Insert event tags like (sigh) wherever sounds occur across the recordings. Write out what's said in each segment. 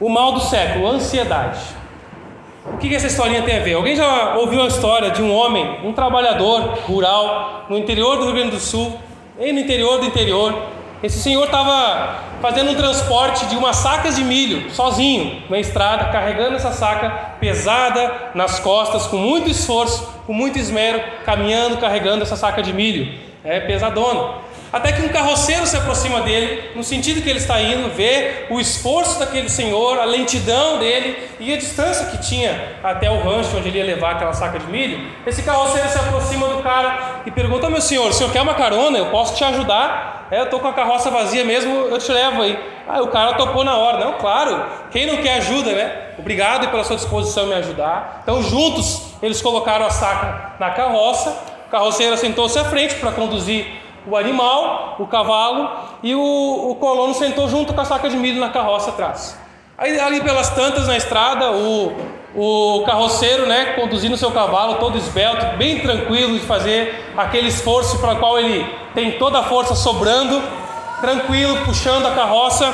O mal do século, ansiedade. O que essa historinha tem a ver? Alguém já ouviu a história de um homem, um trabalhador rural, no interior do Rio Grande do Sul, no interior do interior? Esse senhor estava fazendo um transporte de umas sacas de milho, sozinho, na estrada, carregando essa saca pesada nas costas, com muito esforço, com muito esmero, caminhando, carregando essa saca de milho. É pesadona. Até que um carroceiro se aproxima dele, no sentido que ele está indo, vê o esforço daquele senhor, a lentidão dele e a distância que tinha até o rancho onde ele ia levar aquela saca de milho. Esse carroceiro se aproxima do cara e pergunta: Meu senhor, o senhor quer uma carona? Eu posso te ajudar? É, eu estou com a carroça vazia mesmo, eu te levo aí. Ah, o cara topou na hora. Não, claro, quem não quer ajuda, né? Obrigado pela sua disposição em me ajudar. Então, juntos, eles colocaram a saca na carroça. O carroceiro sentou-se à frente para conduzir o animal, o cavalo, e o, o colono sentou junto com a saca de milho na carroça atrás. Aí ali pelas tantas na estrada, o, o carroceiro, né, conduzindo seu cavalo todo esbelto, bem tranquilo de fazer aquele esforço para o qual ele tem toda a força sobrando, tranquilo, puxando a carroça.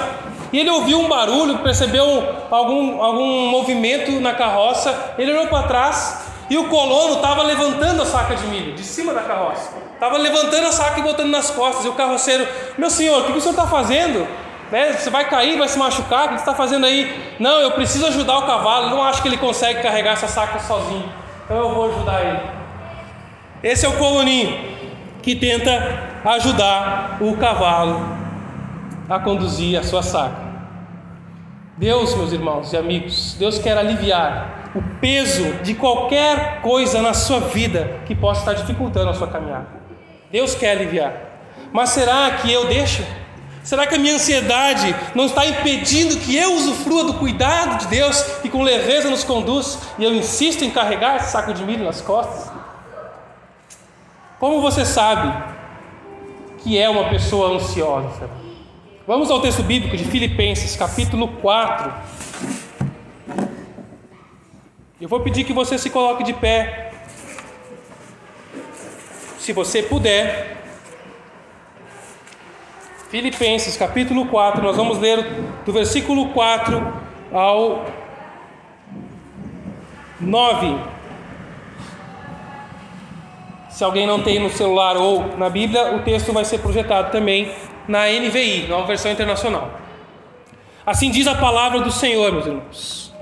E ele ouviu um barulho, percebeu algum, algum movimento na carroça, ele olhou para trás e o colono estava levantando a saca de milho de cima da carroça. Estava levantando a saca e botando nas costas. E o carroceiro, meu senhor, o que o senhor está fazendo? Né? Você vai cair, vai se machucar, o que você está fazendo aí? Não, eu preciso ajudar o cavalo. Não acho que ele consegue carregar essa saca sozinho. Então eu vou ajudar ele. Esse é o coloninho que tenta ajudar o cavalo a conduzir a sua saca. Deus, meus irmãos e amigos, Deus quer aliviar o peso de qualquer coisa na sua vida que possa estar dificultando a sua caminhada. Deus quer aliviar. Mas será que eu deixo? Será que a minha ansiedade não está impedindo que eu usufrua do cuidado de Deus que com leveza nos conduz e eu insisto em carregar esse saco de milho nas costas? Como você sabe que é uma pessoa ansiosa? Vamos ao texto bíblico de Filipenses, capítulo 4. Eu vou pedir que você se coloque de pé. Se você puder. Filipenses capítulo 4, nós vamos ler do versículo 4 ao 9. Se alguém não tem no celular ou na Bíblia, o texto vai ser projetado também na NVI, nova versão internacional. Assim diz a palavra do Senhor, meus irmãos.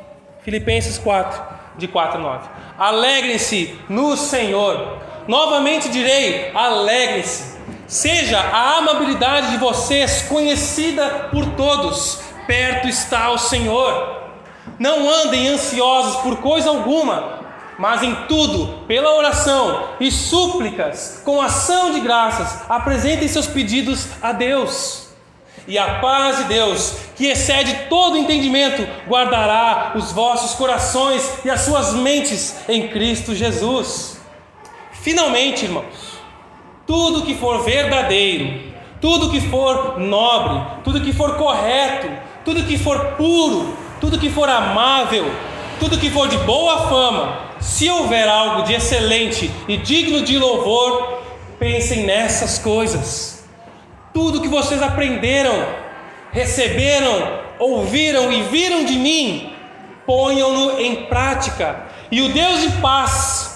Filipenses 4, de 4 a 9. Alegrem-se no Senhor. Novamente direi: alegrem-se. Seja a amabilidade de vocês conhecida por todos. Perto está o Senhor. Não andem ansiosos por coisa alguma, mas em tudo, pela oração e súplicas, com ação de graças, apresentem seus pedidos a Deus. E a paz de Deus, que excede todo entendimento, guardará os vossos corações e as suas mentes em Cristo Jesus. Finalmente, irmãos, tudo que for verdadeiro, tudo que for nobre, tudo que for correto, tudo que for puro, tudo que for amável, tudo que for de boa fama, se houver algo de excelente e digno de louvor, pensem nessas coisas. Tudo que vocês aprenderam, receberam, ouviram e viram de mim, ponham-no em prática, e o Deus de paz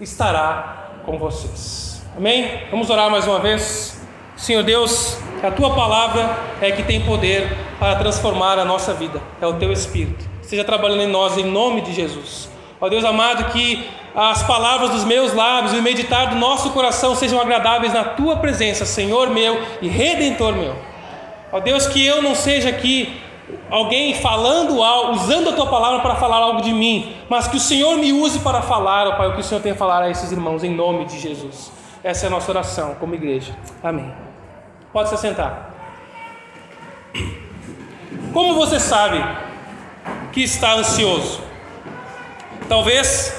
estará com vocês. Amém? Vamos orar mais uma vez. Senhor Deus, a tua palavra é que tem poder para transformar a nossa vida, é o teu Espírito. Seja trabalhando em nós, em nome de Jesus. Ó Deus amado, que as palavras dos meus lábios e o meditar do nosso coração sejam agradáveis na tua presença, Senhor meu e redentor meu. Ó Deus, que eu não seja aqui alguém falando algo, usando a tua palavra para falar algo de mim, mas que o Senhor me use para falar, ó Pai, o que o Senhor tem a falar a esses irmãos, em nome de Jesus. Essa é a nossa oração como igreja. Amém. Pode se sentar. Como você sabe que está ansioso? Talvez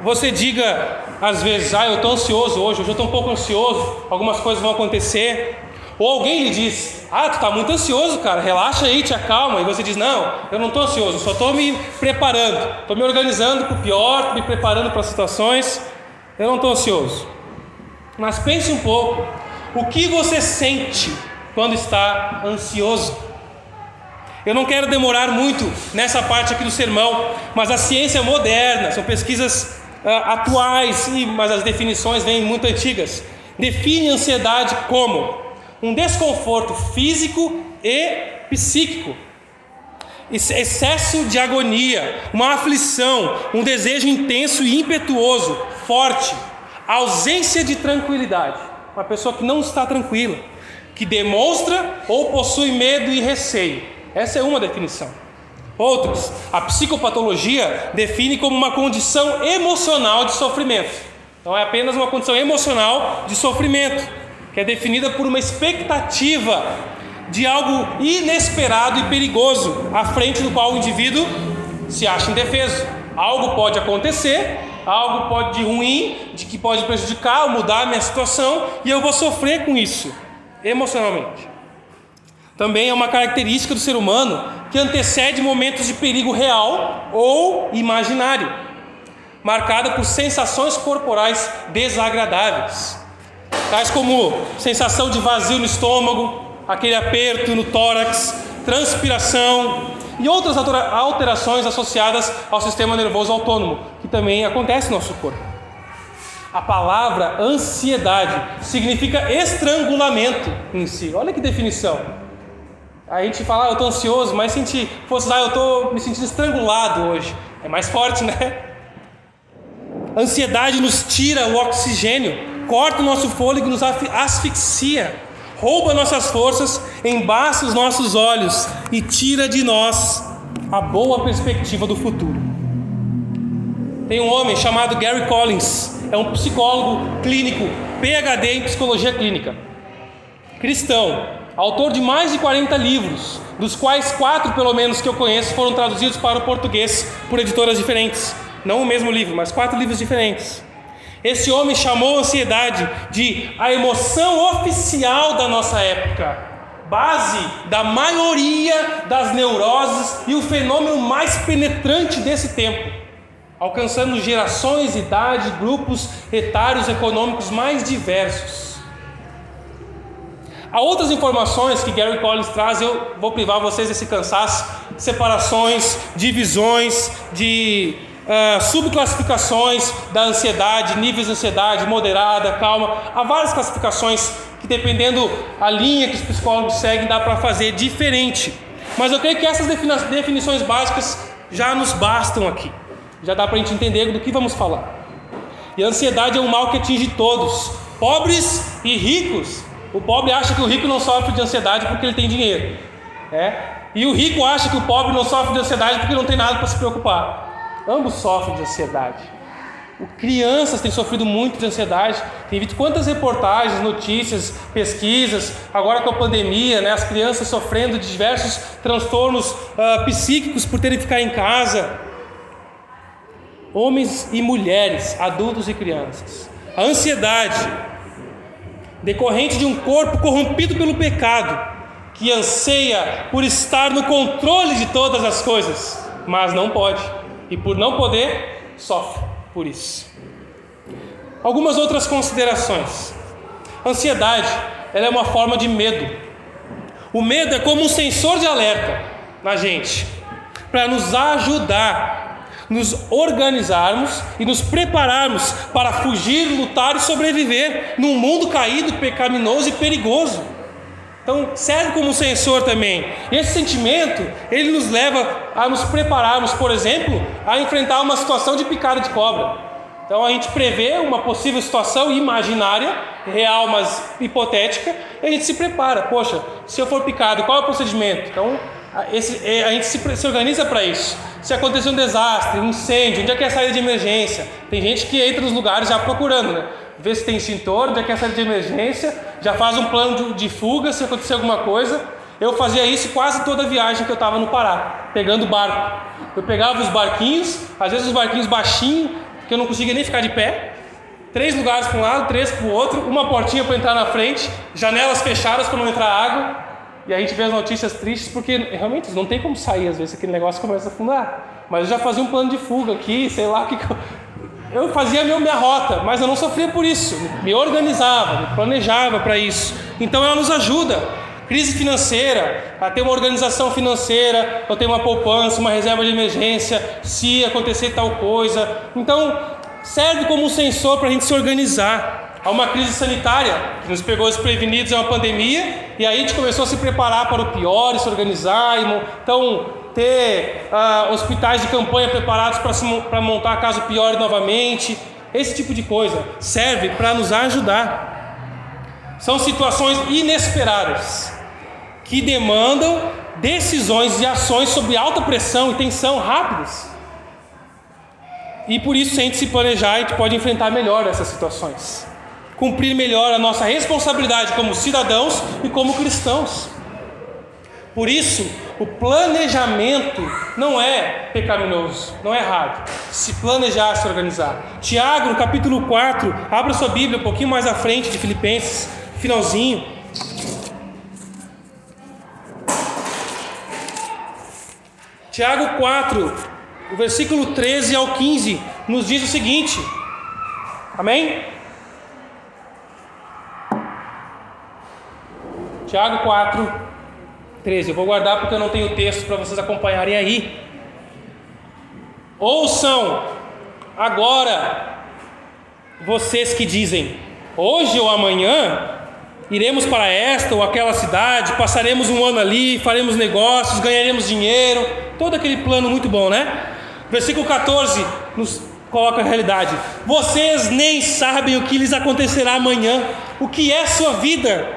você diga às vezes, ah, eu estou ansioso hoje, hoje eu estou um pouco ansioso, algumas coisas vão acontecer. Ou alguém lhe diz, ah, tu está muito ansioso, cara, relaxa aí, te acalma. E você diz, não, eu não estou ansioso, só estou me preparando, estou me organizando para o pior, estou me preparando para situações, eu não estou ansioso. Mas pense um pouco, o que você sente quando está ansioso? Eu não quero demorar muito nessa parte aqui do sermão, mas a ciência moderna, são pesquisas uh, atuais, mas as definições vêm muito antigas, define ansiedade como um desconforto físico e psíquico, excesso de agonia, uma aflição, um desejo intenso e impetuoso, forte, ausência de tranquilidade, uma pessoa que não está tranquila, que demonstra ou possui medo e receio essa é uma definição. Outros, a psicopatologia define como uma condição emocional de sofrimento. Então é apenas uma condição emocional de sofrimento, que é definida por uma expectativa de algo inesperado e perigoso à frente do qual o indivíduo se acha indefeso. Algo pode acontecer, algo pode de ruim, de que pode prejudicar ou mudar a minha situação, e eu vou sofrer com isso emocionalmente. Também é uma característica do ser humano que antecede momentos de perigo real ou imaginário, marcada por sensações corporais desagradáveis, tais como sensação de vazio no estômago, aquele aperto no tórax, transpiração e outras alterações associadas ao sistema nervoso autônomo, que também acontece no nosso corpo. A palavra ansiedade significa estrangulamento em si. Olha que definição. A gente fala, ah, eu estou ansioso, mas se a fosse lá, eu estou me sentindo estrangulado hoje. É mais forte, né? Ansiedade nos tira o oxigênio, corta o nosso fôlego, nos asfixia, rouba nossas forças, embaça os nossos olhos e tira de nós a boa perspectiva do futuro. Tem um homem chamado Gary Collins, é um psicólogo clínico, PhD em psicologia clínica, cristão, autor de mais de 40 livros, dos quais quatro, pelo menos, que eu conheço, foram traduzidos para o português por editoras diferentes. Não o mesmo livro, mas quatro livros diferentes. Esse homem chamou a ansiedade de a emoção oficial da nossa época, base da maioria das neuroses e o fenômeno mais penetrante desse tempo, alcançando gerações, idade, grupos etários econômicos mais diversos. Há outras informações que Gary Collins traz, eu vou privar vocês desse cansaço, separações, divisões, de uh, subclassificações da ansiedade, níveis de ansiedade, moderada, calma. Há várias classificações que, dependendo a linha que os psicólogos seguem, dá para fazer diferente. Mas eu creio que essas definições básicas já nos bastam aqui. Já dá para a gente entender do que vamos falar. E a ansiedade é um mal que atinge todos, pobres e ricos. O pobre acha que o rico não sofre de ansiedade porque ele tem dinheiro. É? E o rico acha que o pobre não sofre de ansiedade porque não tem nada para se preocupar. Ambos sofrem de ansiedade. O crianças têm sofrido muito de ansiedade. Tem visto quantas reportagens, notícias, pesquisas, agora com a pandemia, né, as crianças sofrendo de diversos transtornos uh, psíquicos por terem que ficar em casa. Homens e mulheres, adultos e crianças. A ansiedade decorrente de um corpo corrompido pelo pecado, que anseia por estar no controle de todas as coisas, mas não pode, e por não poder, sofre por isso. Algumas outras considerações. Ansiedade, ela é uma forma de medo. O medo é como um sensor de alerta na gente, para nos ajudar nos organizarmos e nos prepararmos para fugir, lutar e sobreviver num mundo caído, pecaminoso e perigoso. Então, serve como sensor também. Esse sentimento, ele nos leva a nos prepararmos, por exemplo, a enfrentar uma situação de picada de cobra. Então, a gente prevê uma possível situação imaginária, real, mas hipotética, e a gente se prepara. Poxa, se eu for picado, qual é o procedimento? Então, esse, é, a gente se, se organiza para isso. Se acontecer um desastre, um incêndio, onde é que é a saída de emergência? Tem gente que entra nos lugares já procurando, né? Vê se tem extintor, onde que é a saída de emergência, já faz um plano de, de fuga se acontecer alguma coisa. Eu fazia isso quase toda a viagem que eu estava no Pará, pegando barco. Eu pegava os barquinhos, às vezes os barquinhos baixinhos, que eu não conseguia nem ficar de pé. Três lugares para um lado, três para o outro, uma portinha para entrar na frente, janelas fechadas para não entrar água. E a gente vê as notícias tristes porque realmente não tem como sair, às vezes aquele negócio começa a afundar. Mas eu já fazia um plano de fuga aqui, sei lá o que. Eu fazia minha rota, mas eu não sofria por isso. Me organizava, me planejava para isso. Então ela nos ajuda Crise financeira, a ter uma organização financeira, eu ter uma poupança, uma reserva de emergência, se acontecer tal coisa. Então, serve como um sensor para a gente se organizar. Há uma crise sanitária que nos pegou desprevenidos, é uma pandemia, e aí a gente começou a se preparar para o pior, se organizar. Então, ter ah, hospitais de campanha preparados para montar caso pior novamente. Esse tipo de coisa serve para nos ajudar. São situações inesperadas que demandam decisões e ações sob alta pressão e tensão rápidas. E por isso, se a gente se planejar, a gente pode enfrentar melhor essas situações. Cumprir melhor a nossa responsabilidade como cidadãos e como cristãos. Por isso, o planejamento não é pecaminoso, não é errado. Se planejar, se organizar. Tiago, no capítulo 4, abra sua Bíblia um pouquinho mais à frente de Filipenses, finalzinho. Tiago 4, o versículo 13 ao 15, nos diz o seguinte: Amém? Tiago 4, 13. Eu vou guardar porque eu não tenho texto para vocês acompanharem aí. Ouçam agora vocês que dizem: hoje ou amanhã iremos para esta ou aquela cidade, passaremos um ano ali, faremos negócios, ganharemos dinheiro, todo aquele plano muito bom, né? Versículo 14 nos coloca a realidade: vocês nem sabem o que lhes acontecerá amanhã, o que é sua vida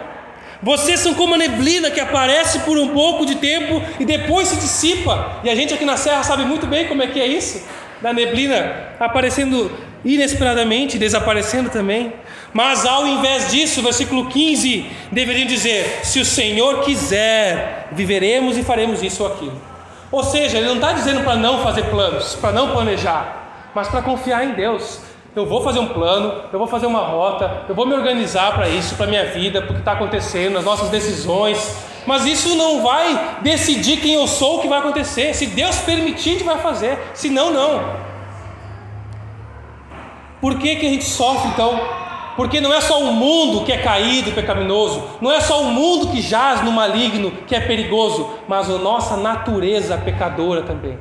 vocês são como a neblina que aparece por um pouco de tempo e depois se dissipa. E a gente aqui na Serra sabe muito bem como é que é isso. Da neblina aparecendo inesperadamente, desaparecendo também. Mas ao invés disso, versículo 15, deveriam dizer: Se o Senhor quiser, viveremos e faremos isso ou aquilo. Ou seja, ele não está dizendo para não fazer planos, para não planejar, mas para confiar em Deus eu vou fazer um plano, eu vou fazer uma rota, eu vou me organizar para isso, para minha vida, para o que está acontecendo, as nossas decisões. Mas isso não vai decidir quem eu sou, o que vai acontecer. Se Deus permitir, a gente vai fazer. Se não, não. Por que, que a gente sofre então? Porque não é só o mundo que é caído, pecaminoso, não é só o mundo que jaz no maligno, que é perigoso, mas a nossa natureza pecadora também.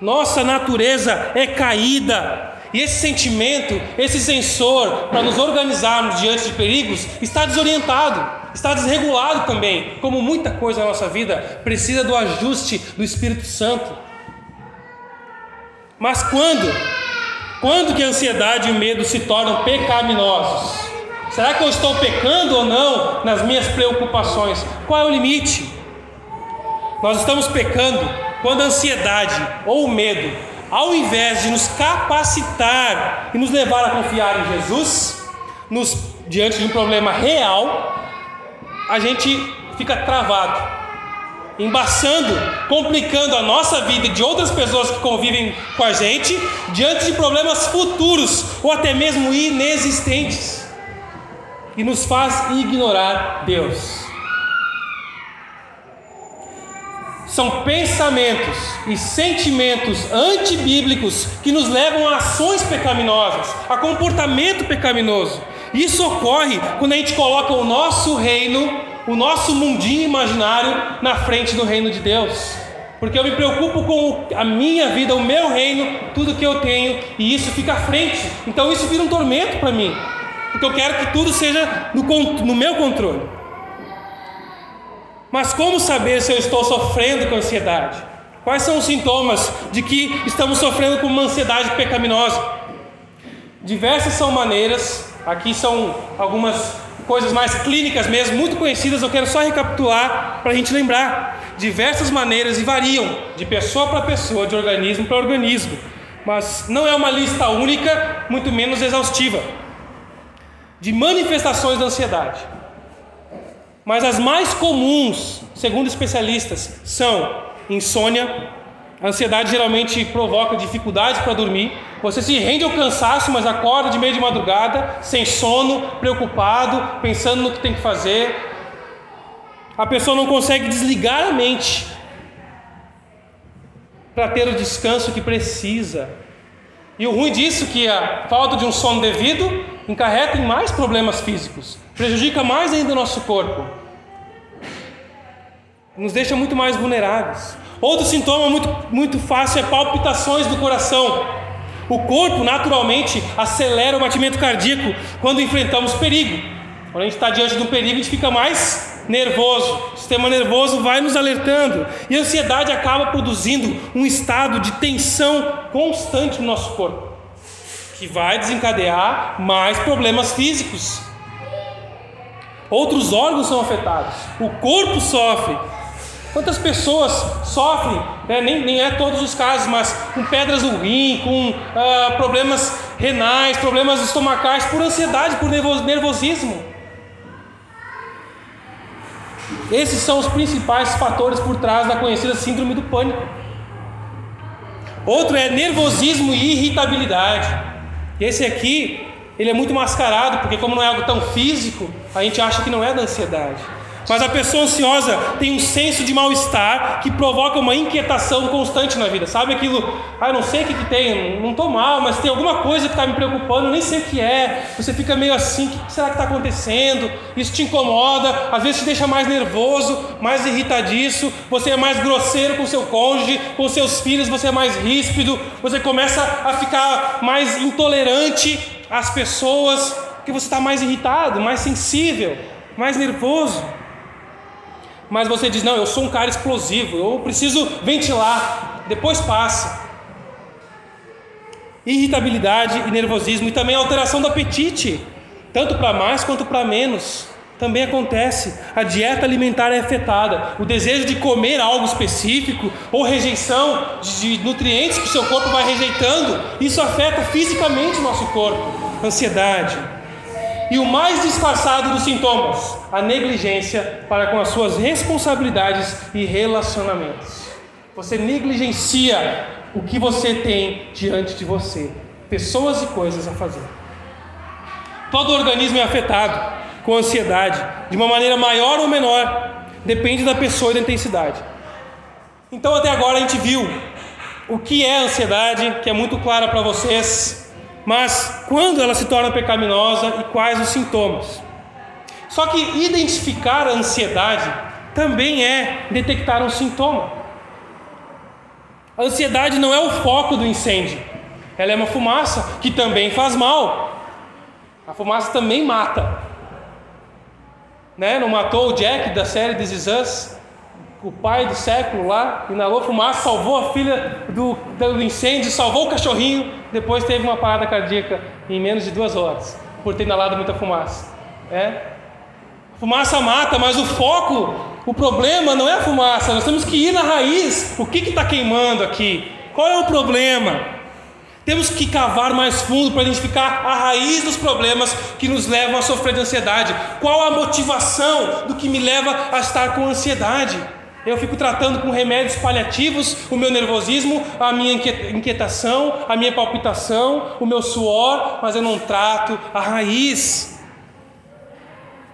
Nossa natureza é caída, e esse sentimento, esse sensor para nos organizarmos diante de perigos, está desorientado, está desregulado também. Como muita coisa na nossa vida precisa do ajuste do Espírito Santo. Mas quando? Quando que a ansiedade e o medo se tornam pecaminosos? Será que eu estou pecando ou não nas minhas preocupações? Qual é o limite? Nós estamos pecando quando a ansiedade ou o medo ao invés de nos capacitar e nos levar a confiar em Jesus, nos, diante de um problema real, a gente fica travado, embaçando, complicando a nossa vida e de outras pessoas que convivem com a gente, diante de problemas futuros ou até mesmo inexistentes, e nos faz ignorar Deus. São pensamentos e sentimentos antibíblicos que nos levam a ações pecaminosas, a comportamento pecaminoso. Isso ocorre quando a gente coloca o nosso reino, o nosso mundinho imaginário na frente do reino de Deus. Porque eu me preocupo com a minha vida, o meu reino, tudo que eu tenho, e isso fica à frente. Então isso vira um tormento para mim. Porque eu quero que tudo seja no, no meu controle. Mas como saber se eu estou sofrendo com ansiedade? Quais são os sintomas de que estamos sofrendo com uma ansiedade pecaminosa? Diversas são maneiras, aqui são algumas coisas mais clínicas mesmo, muito conhecidas, eu quero só recapitular para a gente lembrar. Diversas maneiras e variam de pessoa para pessoa, de organismo para organismo, mas não é uma lista única, muito menos exaustiva, de manifestações da ansiedade. Mas as mais comuns, segundo especialistas, são insônia. A ansiedade geralmente provoca dificuldades para dormir. Você se rende ao cansaço, mas acorda de meio de madrugada, sem sono, preocupado, pensando no que tem que fazer. A pessoa não consegue desligar a mente para ter o descanso que precisa. E o ruim disso é que a falta de um sono devido encarreta em mais problemas físicos prejudica mais ainda o nosso corpo. nos deixa muito mais vulneráveis. Outro sintoma muito, muito fácil é palpitações do coração. O corpo naturalmente acelera o batimento cardíaco quando enfrentamos perigo. Quando a gente está diante de um perigo, a gente fica mais nervoso. O sistema nervoso vai nos alertando. E a ansiedade acaba produzindo um estado de tensão constante no nosso corpo, que vai desencadear mais problemas físicos. Outros órgãos são afetados, o corpo sofre, Quantas pessoas sofrem, né? nem, nem é todos os casos, mas com pedras no rim, com ah, problemas renais, problemas estomacais, por ansiedade, por nervosismo. Esses são os principais fatores por trás da conhecida síndrome do pânico. Outro é nervosismo e irritabilidade. Esse aqui, ele é muito mascarado, porque como não é algo tão físico, a gente acha que não é da ansiedade. Mas a pessoa ansiosa tem um senso de mal-estar que provoca uma inquietação constante na vida. Sabe aquilo, ah, não sei o que, que tem, não estou mal, mas tem alguma coisa que está me preocupando, nem sei o que é. Você fica meio assim, o que será que está acontecendo? Isso te incomoda, às vezes te deixa mais nervoso, mais irritadiço, você é mais grosseiro com seu cônjuge, com seus filhos, você é mais ríspido, você começa a ficar mais intolerante às pessoas, porque você está mais irritado, mais sensível, mais nervoso mas você diz: não, eu sou um cara explosivo, eu preciso ventilar, depois passa. Irritabilidade e nervosismo, e também alteração do apetite, tanto para mais quanto para menos. Também acontece, a dieta alimentar é afetada, o desejo de comer algo específico ou rejeição de nutrientes que o seu corpo vai rejeitando, isso afeta fisicamente o nosso corpo. Ansiedade, e o mais disfarçado dos sintomas, a negligência para com as suas responsabilidades e relacionamentos. Você negligencia o que você tem diante de você, pessoas e coisas a fazer. Todo organismo é afetado com ansiedade, de uma maneira maior ou menor, depende da pessoa e da intensidade. Então, até agora a gente viu o que é ansiedade, que é muito clara para vocês, mas quando ela se torna pecaminosa e quais os sintomas. Só que identificar a ansiedade também é detectar um sintoma. A ansiedade não é o foco do incêndio, ela é uma fumaça que também faz mal. A fumaça também mata. Né? Não matou o Jack da série This Is Us? o pai do século lá, inalou fumaça, salvou a filha do, do incêndio, salvou o cachorrinho, depois teve uma parada cardíaca em menos de duas horas, por ter inalado muita fumaça. É? Fumaça mata, mas o foco, o problema não é a fumaça, nós temos que ir na raiz. O que está queimando aqui? Qual é o problema? Temos que cavar mais fundo para identificar a raiz dos problemas que nos levam a sofrer de ansiedade. Qual a motivação do que me leva a estar com ansiedade? Eu fico tratando com remédios paliativos o meu nervosismo, a minha inquietação, a minha palpitação, o meu suor, mas eu não trato a raiz.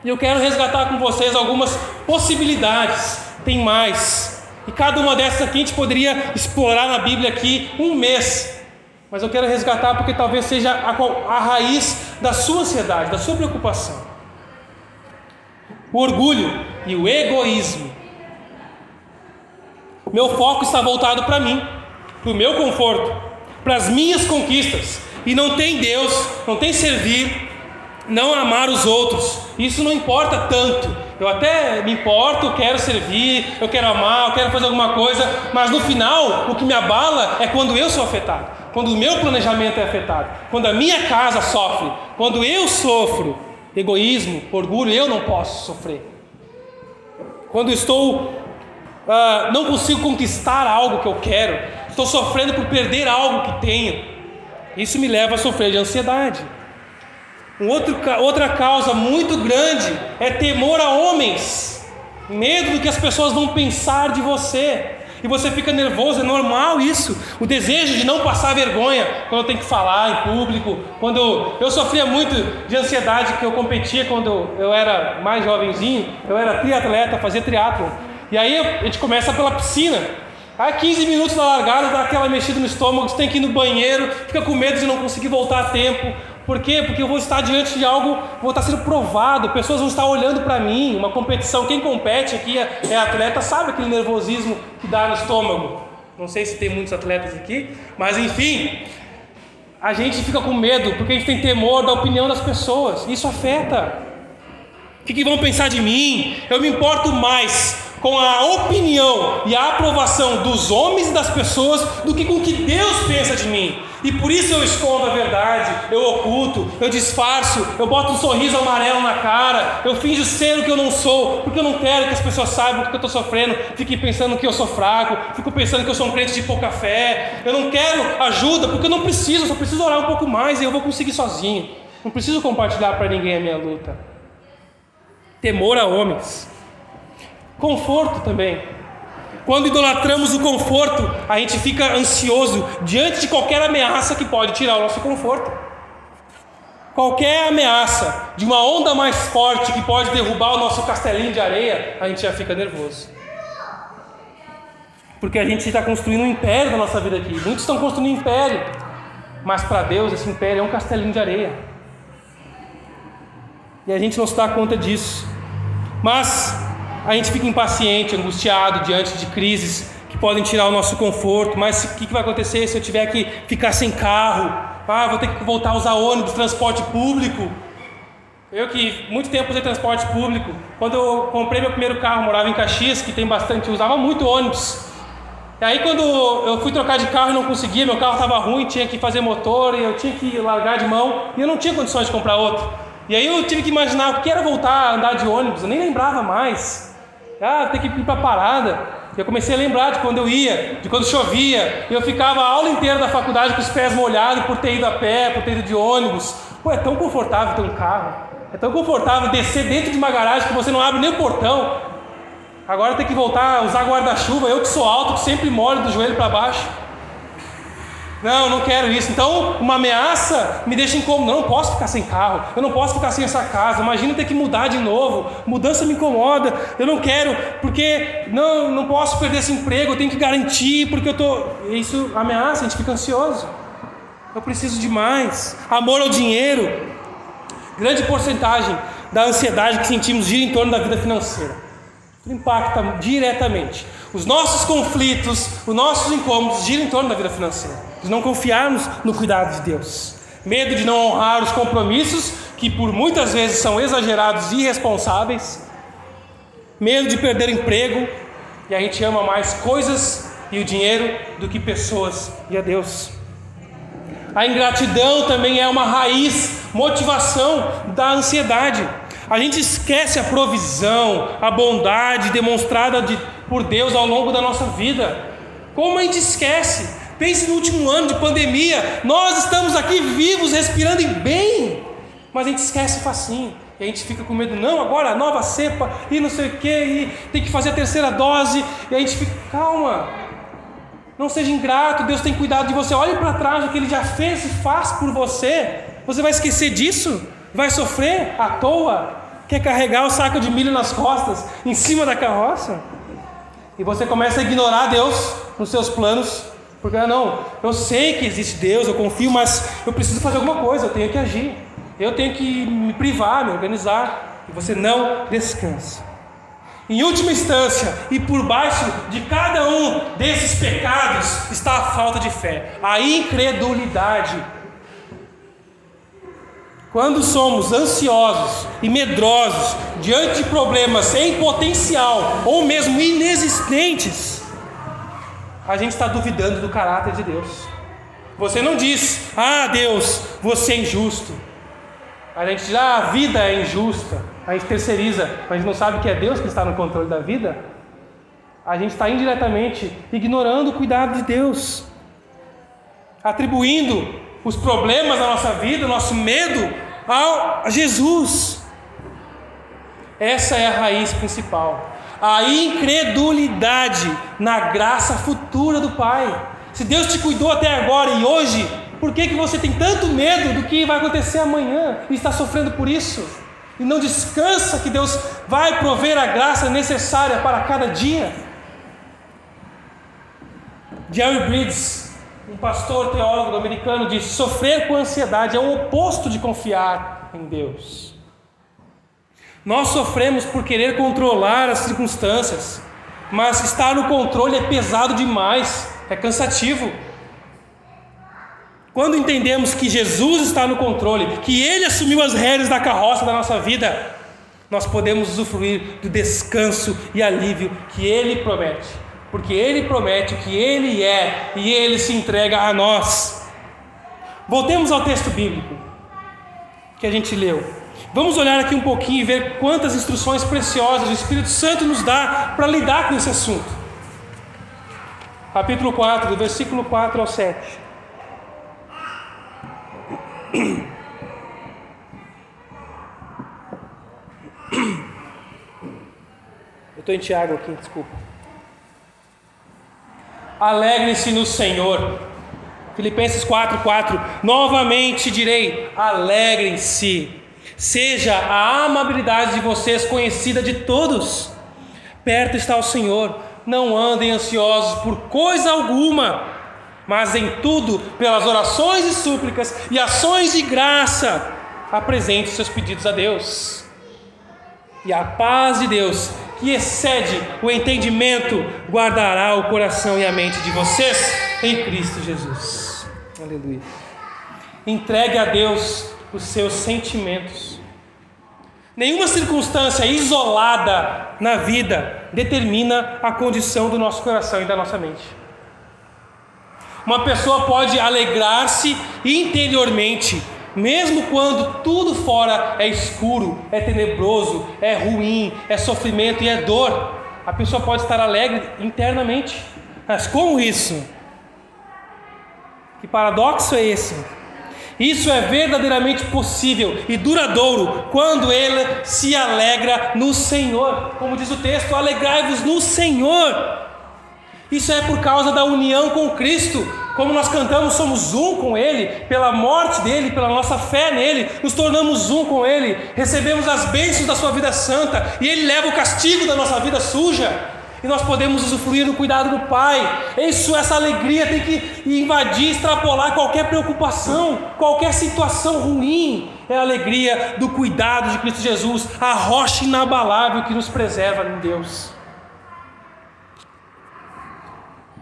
E eu quero resgatar com vocês algumas possibilidades, tem mais. E cada uma dessas aqui a gente poderia explorar na Bíblia aqui um mês. Mas eu quero resgatar porque talvez seja a, a raiz da sua ansiedade, da sua preocupação. O orgulho e o egoísmo meu foco está voltado para mim, para o meu conforto, para as minhas conquistas. E não tem Deus, não tem servir, não amar os outros. Isso não importa tanto. Eu até me importo, quero servir, eu quero amar, eu quero fazer alguma coisa, mas no final o que me abala é quando eu sou afetado, quando o meu planejamento é afetado, quando a minha casa sofre, quando eu sofro egoísmo, orgulho, eu não posso sofrer. Quando estou uh, não consigo conquistar algo que eu quero, estou sofrendo por perder algo que tenho. Isso me leva a sofrer de ansiedade. Um outro, outra causa muito grande é temor a homens, medo do que as pessoas vão pensar de você. E você fica nervoso, é normal isso. O desejo de não passar vergonha quando eu tenho que falar em público. Quando eu, eu sofria muito de ansiedade que eu competia quando eu era mais jovenzinho, eu era triatleta, fazia triatlo. E aí a gente começa pela piscina. Aí 15 minutos na largada, dá aquela mexida no estômago, você tem que ir no banheiro, fica com medo de não conseguir voltar a tempo. Por quê? Porque eu vou estar diante de algo, vou estar sendo provado, pessoas vão estar olhando para mim, uma competição. Quem compete aqui é, é atleta, sabe aquele nervosismo que dá no estômago. Não sei se tem muitos atletas aqui, mas enfim, a gente fica com medo porque a gente tem temor da opinião das pessoas. Isso afeta. O que, que vão pensar de mim? Eu me importo mais com a opinião e a aprovação dos homens e das pessoas do que com o que Deus pensa de mim. E por isso eu escondo a verdade, eu oculto, eu disfarço, eu boto um sorriso amarelo na cara, eu finjo ser o que eu não sou, porque eu não quero que as pessoas saibam que eu estou sofrendo, fiquem pensando que eu sou fraco, fico pensando que eu sou um crente de pouca fé, eu não quero ajuda, porque eu não preciso, eu só preciso orar um pouco mais e eu vou conseguir sozinho. Não preciso compartilhar para ninguém a minha luta. Temor a homens. Conforto também. Quando idolatramos o conforto, a gente fica ansioso diante de qualquer ameaça que pode tirar o nosso conforto. Qualquer ameaça de uma onda mais forte que pode derrubar o nosso castelinho de areia, a gente já fica nervoso. Porque a gente está construindo um império na nossa vida aqui. Muitos estão construindo um império, mas para Deus esse império é um castelinho de areia. E a gente não se dá conta disso. Mas a gente fica impaciente, angustiado diante de crises que podem tirar o nosso conforto. Mas o que, vai acontecer se eu tiver que ficar sem carro? Ah, vou ter que voltar a usar ônibus, transporte público. Eu que muito tempo usei transporte público. Quando eu comprei meu primeiro carro, morava em Caxias, que tem bastante, usava muito ônibus. E aí quando eu fui trocar de carro e não conseguia, meu carro estava ruim, tinha que fazer motor e eu tinha que largar de mão e eu não tinha condições de comprar outro. E aí eu tive que imaginar o que era voltar a andar de ônibus, eu nem lembrava mais. Ah, tem que ir para a parada. Eu comecei a lembrar de quando eu ia, de quando chovia. Eu ficava a aula inteira da faculdade com os pés molhados por ter ido a pé, por ter ido de ônibus. Pô, é tão confortável ter um carro. É tão confortável descer dentro de uma garagem que você não abre nem o portão. Agora tem que voltar a usar guarda-chuva. Eu que sou alto, que sempre molho do joelho para baixo. Não, não quero isso. Então, uma ameaça me deixa incômodo. Eu não posso ficar sem carro. Eu não posso ficar sem essa casa. Imagina ter que mudar de novo. Mudança me incomoda. Eu não quero, porque não, não posso perder esse emprego. Eu tenho que garantir, porque eu tô. Isso ameaça. A gente fica ansioso. Eu preciso de mais. Amor ao dinheiro. Grande porcentagem da ansiedade que sentimos gira em torno da vida financeira. Impacta diretamente. Os nossos conflitos, os nossos incômodos giram em torno da vida financeira de não confiarmos no cuidado de Deus, medo de não honrar os compromissos que por muitas vezes são exagerados e irresponsáveis, medo de perder emprego e a gente ama mais coisas e o dinheiro do que pessoas e a Deus. A ingratidão também é uma raiz, motivação da ansiedade. A gente esquece a provisão, a bondade demonstrada de, por Deus ao longo da nossa vida. Como a gente esquece? Pense no último ano de pandemia. Nós estamos aqui vivos, respirando em bem. Mas a gente esquece facinho. E a gente fica com medo, não, agora a nova cepa e não sei o que, e tem que fazer a terceira dose. E a gente fica, calma, não seja ingrato, Deus tem cuidado de você. Olhe para trás o que Ele já fez e faz por você. Você vai esquecer disso? Vai sofrer à toa? Quer carregar o saco de milho nas costas, em cima da carroça? E você começa a ignorar Deus nos seus planos porque não, eu sei que existe Deus, eu confio, mas eu preciso fazer alguma coisa, eu tenho que agir. Eu tenho que me privar, me organizar. E você não descansa. Em última instância, e por baixo de cada um desses pecados está a falta de fé, a incredulidade. Quando somos ansiosos e medrosos diante de problemas em potencial ou mesmo inexistentes, a gente está duvidando do caráter de Deus. Você não diz, ah Deus, você é injusto. A gente diz, ah, a vida é injusta. A gente terceiriza, mas não sabe que é Deus que está no controle da vida. A gente está indiretamente ignorando o cuidado de Deus, atribuindo os problemas da nossa vida, o nosso medo, a Jesus. Essa é a raiz principal a incredulidade na graça futura do Pai. Se Deus te cuidou até agora e hoje, por que, que você tem tanto medo do que vai acontecer amanhã e está sofrendo por isso? E não descansa que Deus vai prover a graça necessária para cada dia? Jerry Bridges, Um pastor teólogo americano disse: sofrer com ansiedade é o oposto de confiar em Deus. Nós sofremos por querer controlar as circunstâncias, mas estar no controle é pesado demais, é cansativo. Quando entendemos que Jesus está no controle, que Ele assumiu as rédeas da carroça da nossa vida, nós podemos usufruir do descanso e alívio que Ele promete, porque Ele promete que Ele é e Ele se entrega a nós. Voltemos ao texto bíblico que a gente leu. Vamos olhar aqui um pouquinho e ver quantas instruções preciosas o Espírito Santo nos dá para lidar com esse assunto. Capítulo 4, do versículo 4 ao 7. Eu estou em Tiago aqui, desculpa. Alegre-se no Senhor. Filipenses 4,4. Novamente direi: alegrem-se. Seja a amabilidade de vocês conhecida de todos. Perto está o Senhor. Não andem ansiosos por coisa alguma, mas em tudo, pelas orações e súplicas e ações de graça, apresente seus pedidos a Deus. E a paz de Deus, que excede o entendimento, guardará o coração e a mente de vocês em Cristo Jesus. Aleluia. Entregue a Deus os seus sentimentos. Nenhuma circunstância isolada na vida determina a condição do nosso coração e da nossa mente. Uma pessoa pode alegrar-se interiormente, mesmo quando tudo fora é escuro, é tenebroso, é ruim, é sofrimento e é dor. A pessoa pode estar alegre internamente. Mas como isso? Que paradoxo é esse? Isso é verdadeiramente possível e duradouro quando ele se alegra no Senhor. Como diz o texto, alegrai-vos no Senhor. Isso é por causa da união com Cristo. Como nós cantamos, somos um com Ele, pela morte dele, pela nossa fé nele, nos tornamos um com Ele, recebemos as bênçãos da Sua vida santa e Ele leva o castigo da nossa vida suja e nós podemos usufruir do cuidado do Pai. Isso, essa alegria tem que invadir, extrapolar qualquer preocupação, qualquer situação ruim. É a alegria do cuidado de Cristo Jesus, a rocha inabalável que nos preserva em Deus.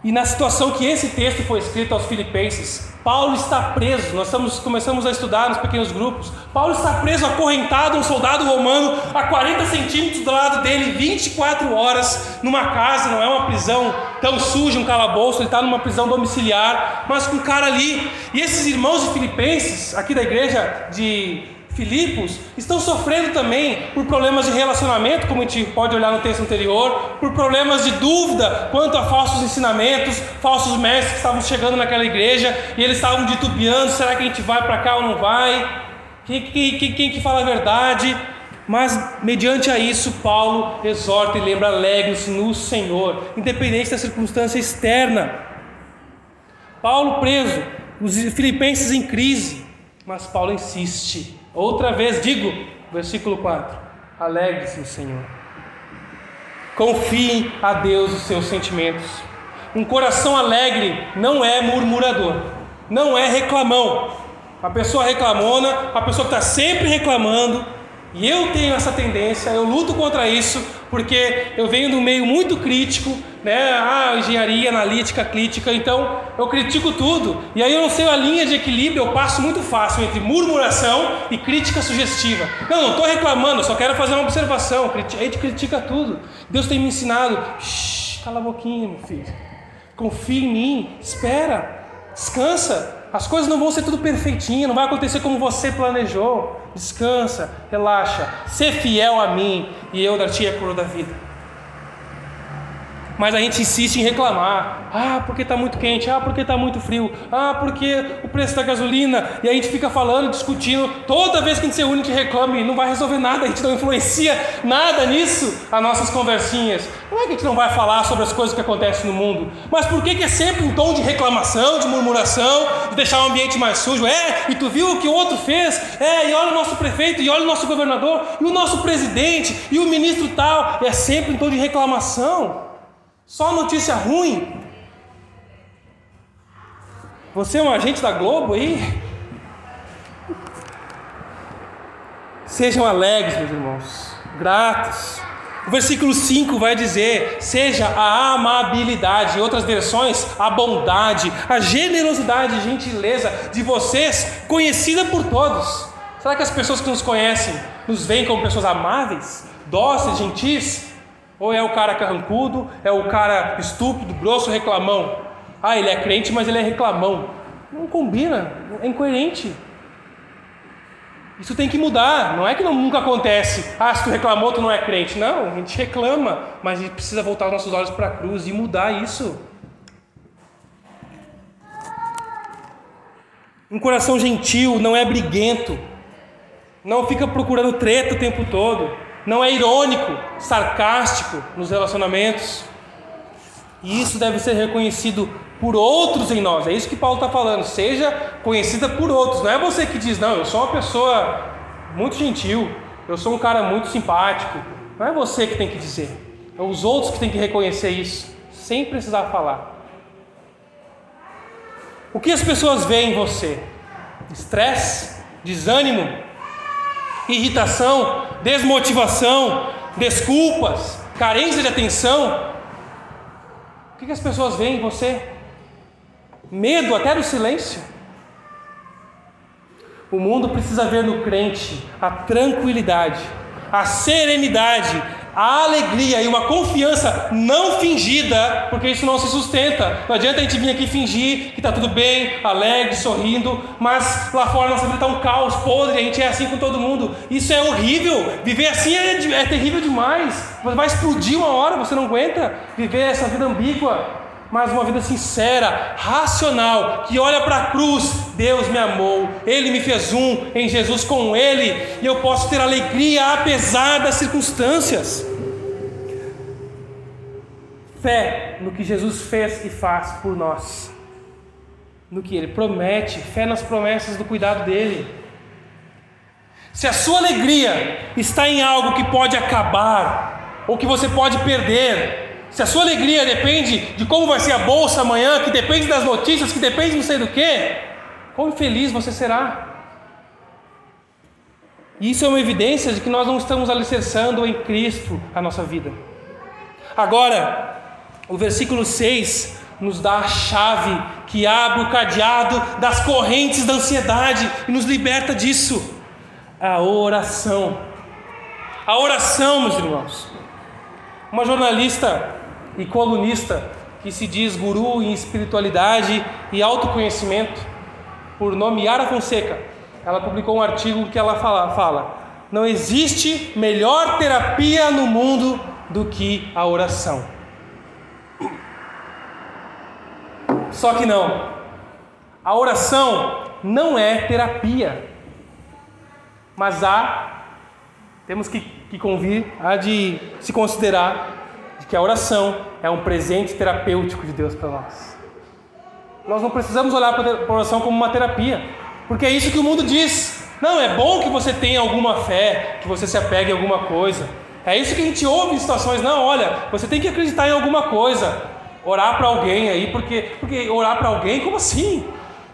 E na situação que esse texto foi escrito aos Filipenses, Paulo está preso. Nós estamos, começamos a estudar nos pequenos grupos. Paulo está preso, acorrentado, um soldado romano, a 40 centímetros do lado dele, 24 horas, numa casa. Não é uma prisão tão suja, um calabouço. Ele está numa prisão domiciliar, mas com um cara ali. E esses irmãos de Filipenses, aqui da igreja de Filipos estão sofrendo também por problemas de relacionamento, como a gente pode olhar no texto anterior, por problemas de dúvida quanto a falsos ensinamentos, falsos mestres que estavam chegando naquela igreja e eles estavam titubeando: será que a gente vai para cá ou não vai? Quem, quem, quem, que fala a verdade? Mas, mediante a isso, Paulo exorta e lembra: alegre-se no Senhor, independente da circunstância externa. Paulo preso, os filipenses em crise, mas Paulo insiste Outra vez digo, versículo 4: alegre-se no Senhor. Confiem a Deus os seus sentimentos. Um coração alegre não é murmurador, não é reclamão. A pessoa reclamona, a pessoa que está sempre reclamando, e eu tenho essa tendência, eu luto contra isso, porque eu venho de um meio muito crítico, né? Ah, engenharia analítica, crítica, então eu critico tudo. E aí eu não sei a linha de equilíbrio, eu passo muito fácil entre murmuração e crítica sugestiva. Não, não estou reclamando, só quero fazer uma observação. A gente critica tudo. Deus tem me ensinado. Shhh, cala a boquinha, meu filho. Confia em mim, espera, descansa. As coisas não vão ser tudo perfeitinho, não vai acontecer como você planejou. Descansa, relaxa, ser fiel a mim e eu dar-te a coroa da vida mas a gente insiste em reclamar. Ah, porque está muito quente, ah, porque está muito frio, ah, porque o preço da gasolina, e a gente fica falando, discutindo, toda vez que a gente se une, a gente reclama e não vai resolver nada, a gente não influencia nada nisso, as nossas conversinhas. Não é que a gente não vai falar sobre as coisas que acontecem no mundo, mas por que, que é sempre um tom de reclamação, de murmuração, de deixar o ambiente mais sujo? É, e tu viu o que o outro fez? É, e olha o nosso prefeito, e olha o nosso governador, e o nosso presidente, e o ministro tal, é sempre um tom de reclamação. Só notícia ruim. Você é um agente da Globo aí? Sejam alegres, meus irmãos, gratos. O versículo 5 vai dizer: seja a amabilidade, em outras versões, a bondade, a generosidade e gentileza de vocês conhecida por todos. Será que as pessoas que nos conhecem nos veem como pessoas amáveis, dóceis, gentis? Ou é o cara carrancudo, é o cara estúpido, grosso, reclamão? Ah, ele é crente, mas ele é reclamão. Não combina, é incoerente. Isso tem que mudar, não é que não, nunca acontece. Ah, se tu reclamou, tu não é crente. Não, a gente reclama, mas a gente precisa voltar os nossos olhos para a cruz e mudar isso. Um coração gentil não é briguento, não fica procurando treta o tempo todo, não é irônico, sarcástico nos relacionamentos. E isso deve ser reconhecido por outros em nós. É isso que Paulo está falando. Seja conhecida por outros. Não é você que diz, não, eu sou uma pessoa muito gentil, eu sou um cara muito simpático. Não é você que tem que dizer. É os outros que têm que reconhecer isso, sem precisar falar. O que as pessoas veem em você? Estresse, desânimo, irritação, desmotivação, desculpas, carência de atenção. O que as pessoas veem em você? medo até do silêncio. O mundo precisa ver no crente a tranquilidade, a serenidade, a alegria e uma confiança não fingida, porque isso não se sustenta. Não adianta a gente vir aqui fingir que está tudo bem, alegre, sorrindo, mas lá fora nossa vida está um caos podre, a gente é assim com todo mundo. Isso é horrível. Viver assim é, é terrível demais. Vai explodir uma hora, você não aguenta viver essa vida ambígua mas uma vida sincera, racional, que olha para a cruz. Deus me amou, Ele me fez um em Jesus com Ele, e eu posso ter alegria apesar das circunstâncias. Fé no que Jesus fez e faz por nós, no que Ele promete, fé nas promessas do cuidado dEle. Se a sua alegria está em algo que pode acabar, ou que você pode perder, se a sua alegria depende de como vai ser a bolsa amanhã, que depende das notícias, que depende de não sei do que, quão infeliz você será. E isso é uma evidência de que nós não estamos alicerçando em Cristo a nossa vida. Agora, o versículo 6 nos dá a chave que abre o cadeado das correntes da ansiedade e nos liberta disso. A oração. A oração, meus irmãos. Uma jornalista e colunista que se diz guru em espiritualidade e autoconhecimento, por nome Yara Fonseca. Ela publicou um artigo que ela fala, fala: não existe melhor terapia no mundo do que a oração. Só que não. A oração não é terapia. Mas há, temos que, que convir, há de se considerar de que a oração é um presente terapêutico de Deus para nós. Nós não precisamos olhar para a oração como uma terapia, porque é isso que o mundo diz. Não, é bom que você tenha alguma fé, que você se apegue a alguma coisa. É isso que a gente ouve em situações. Não, olha, você tem que acreditar em alguma coisa. Orar para alguém aí, porque, porque orar para alguém, como assim?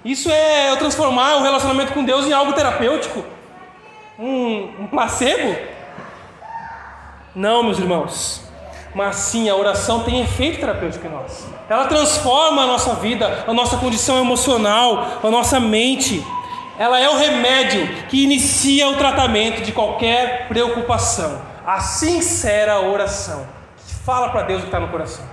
Isso é eu transformar o relacionamento com Deus em algo terapêutico? Um, um placebo? Não, meus irmãos mas sim a oração tem efeito terapêutico em nós. Ela transforma a nossa vida, a nossa condição emocional, a nossa mente. Ela é o remédio que inicia o tratamento de qualquer preocupação. A sincera oração fala para Deus o que está no coração.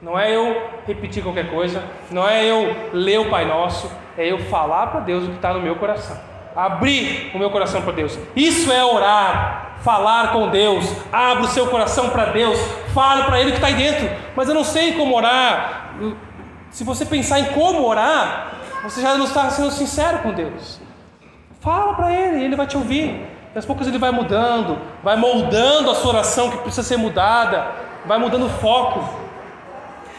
Não é eu repetir qualquer coisa, não é eu ler o Pai Nosso, é eu falar para Deus o que está no meu coração. Abrir o meu coração para Deus. Isso é orar falar com Deus, abra o seu coração para Deus, fale para Ele que está aí dentro. Mas eu não sei como orar. Se você pensar em como orar, você já não está sendo sincero com Deus. Fala para Ele, Ele vai te ouvir. E aos poucos Ele vai mudando, vai moldando a sua oração que precisa ser mudada, vai mudando o foco.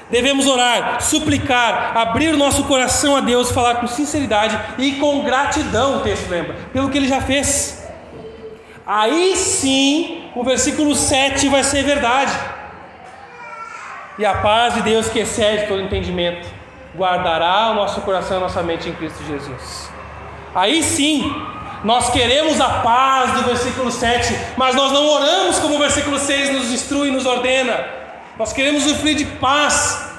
Devemos orar, suplicar, abrir o nosso coração a Deus, falar com sinceridade e com gratidão, o texto lembra, pelo que Ele já fez. Aí sim, o versículo 7 vai ser verdade. E a paz de Deus que excede todo entendimento guardará o nosso coração e a nossa mente em Cristo Jesus. Aí sim, nós queremos a paz do versículo 7, mas nós não oramos como o versículo 6 nos instrui e nos ordena. Nós queremos usufruir de paz.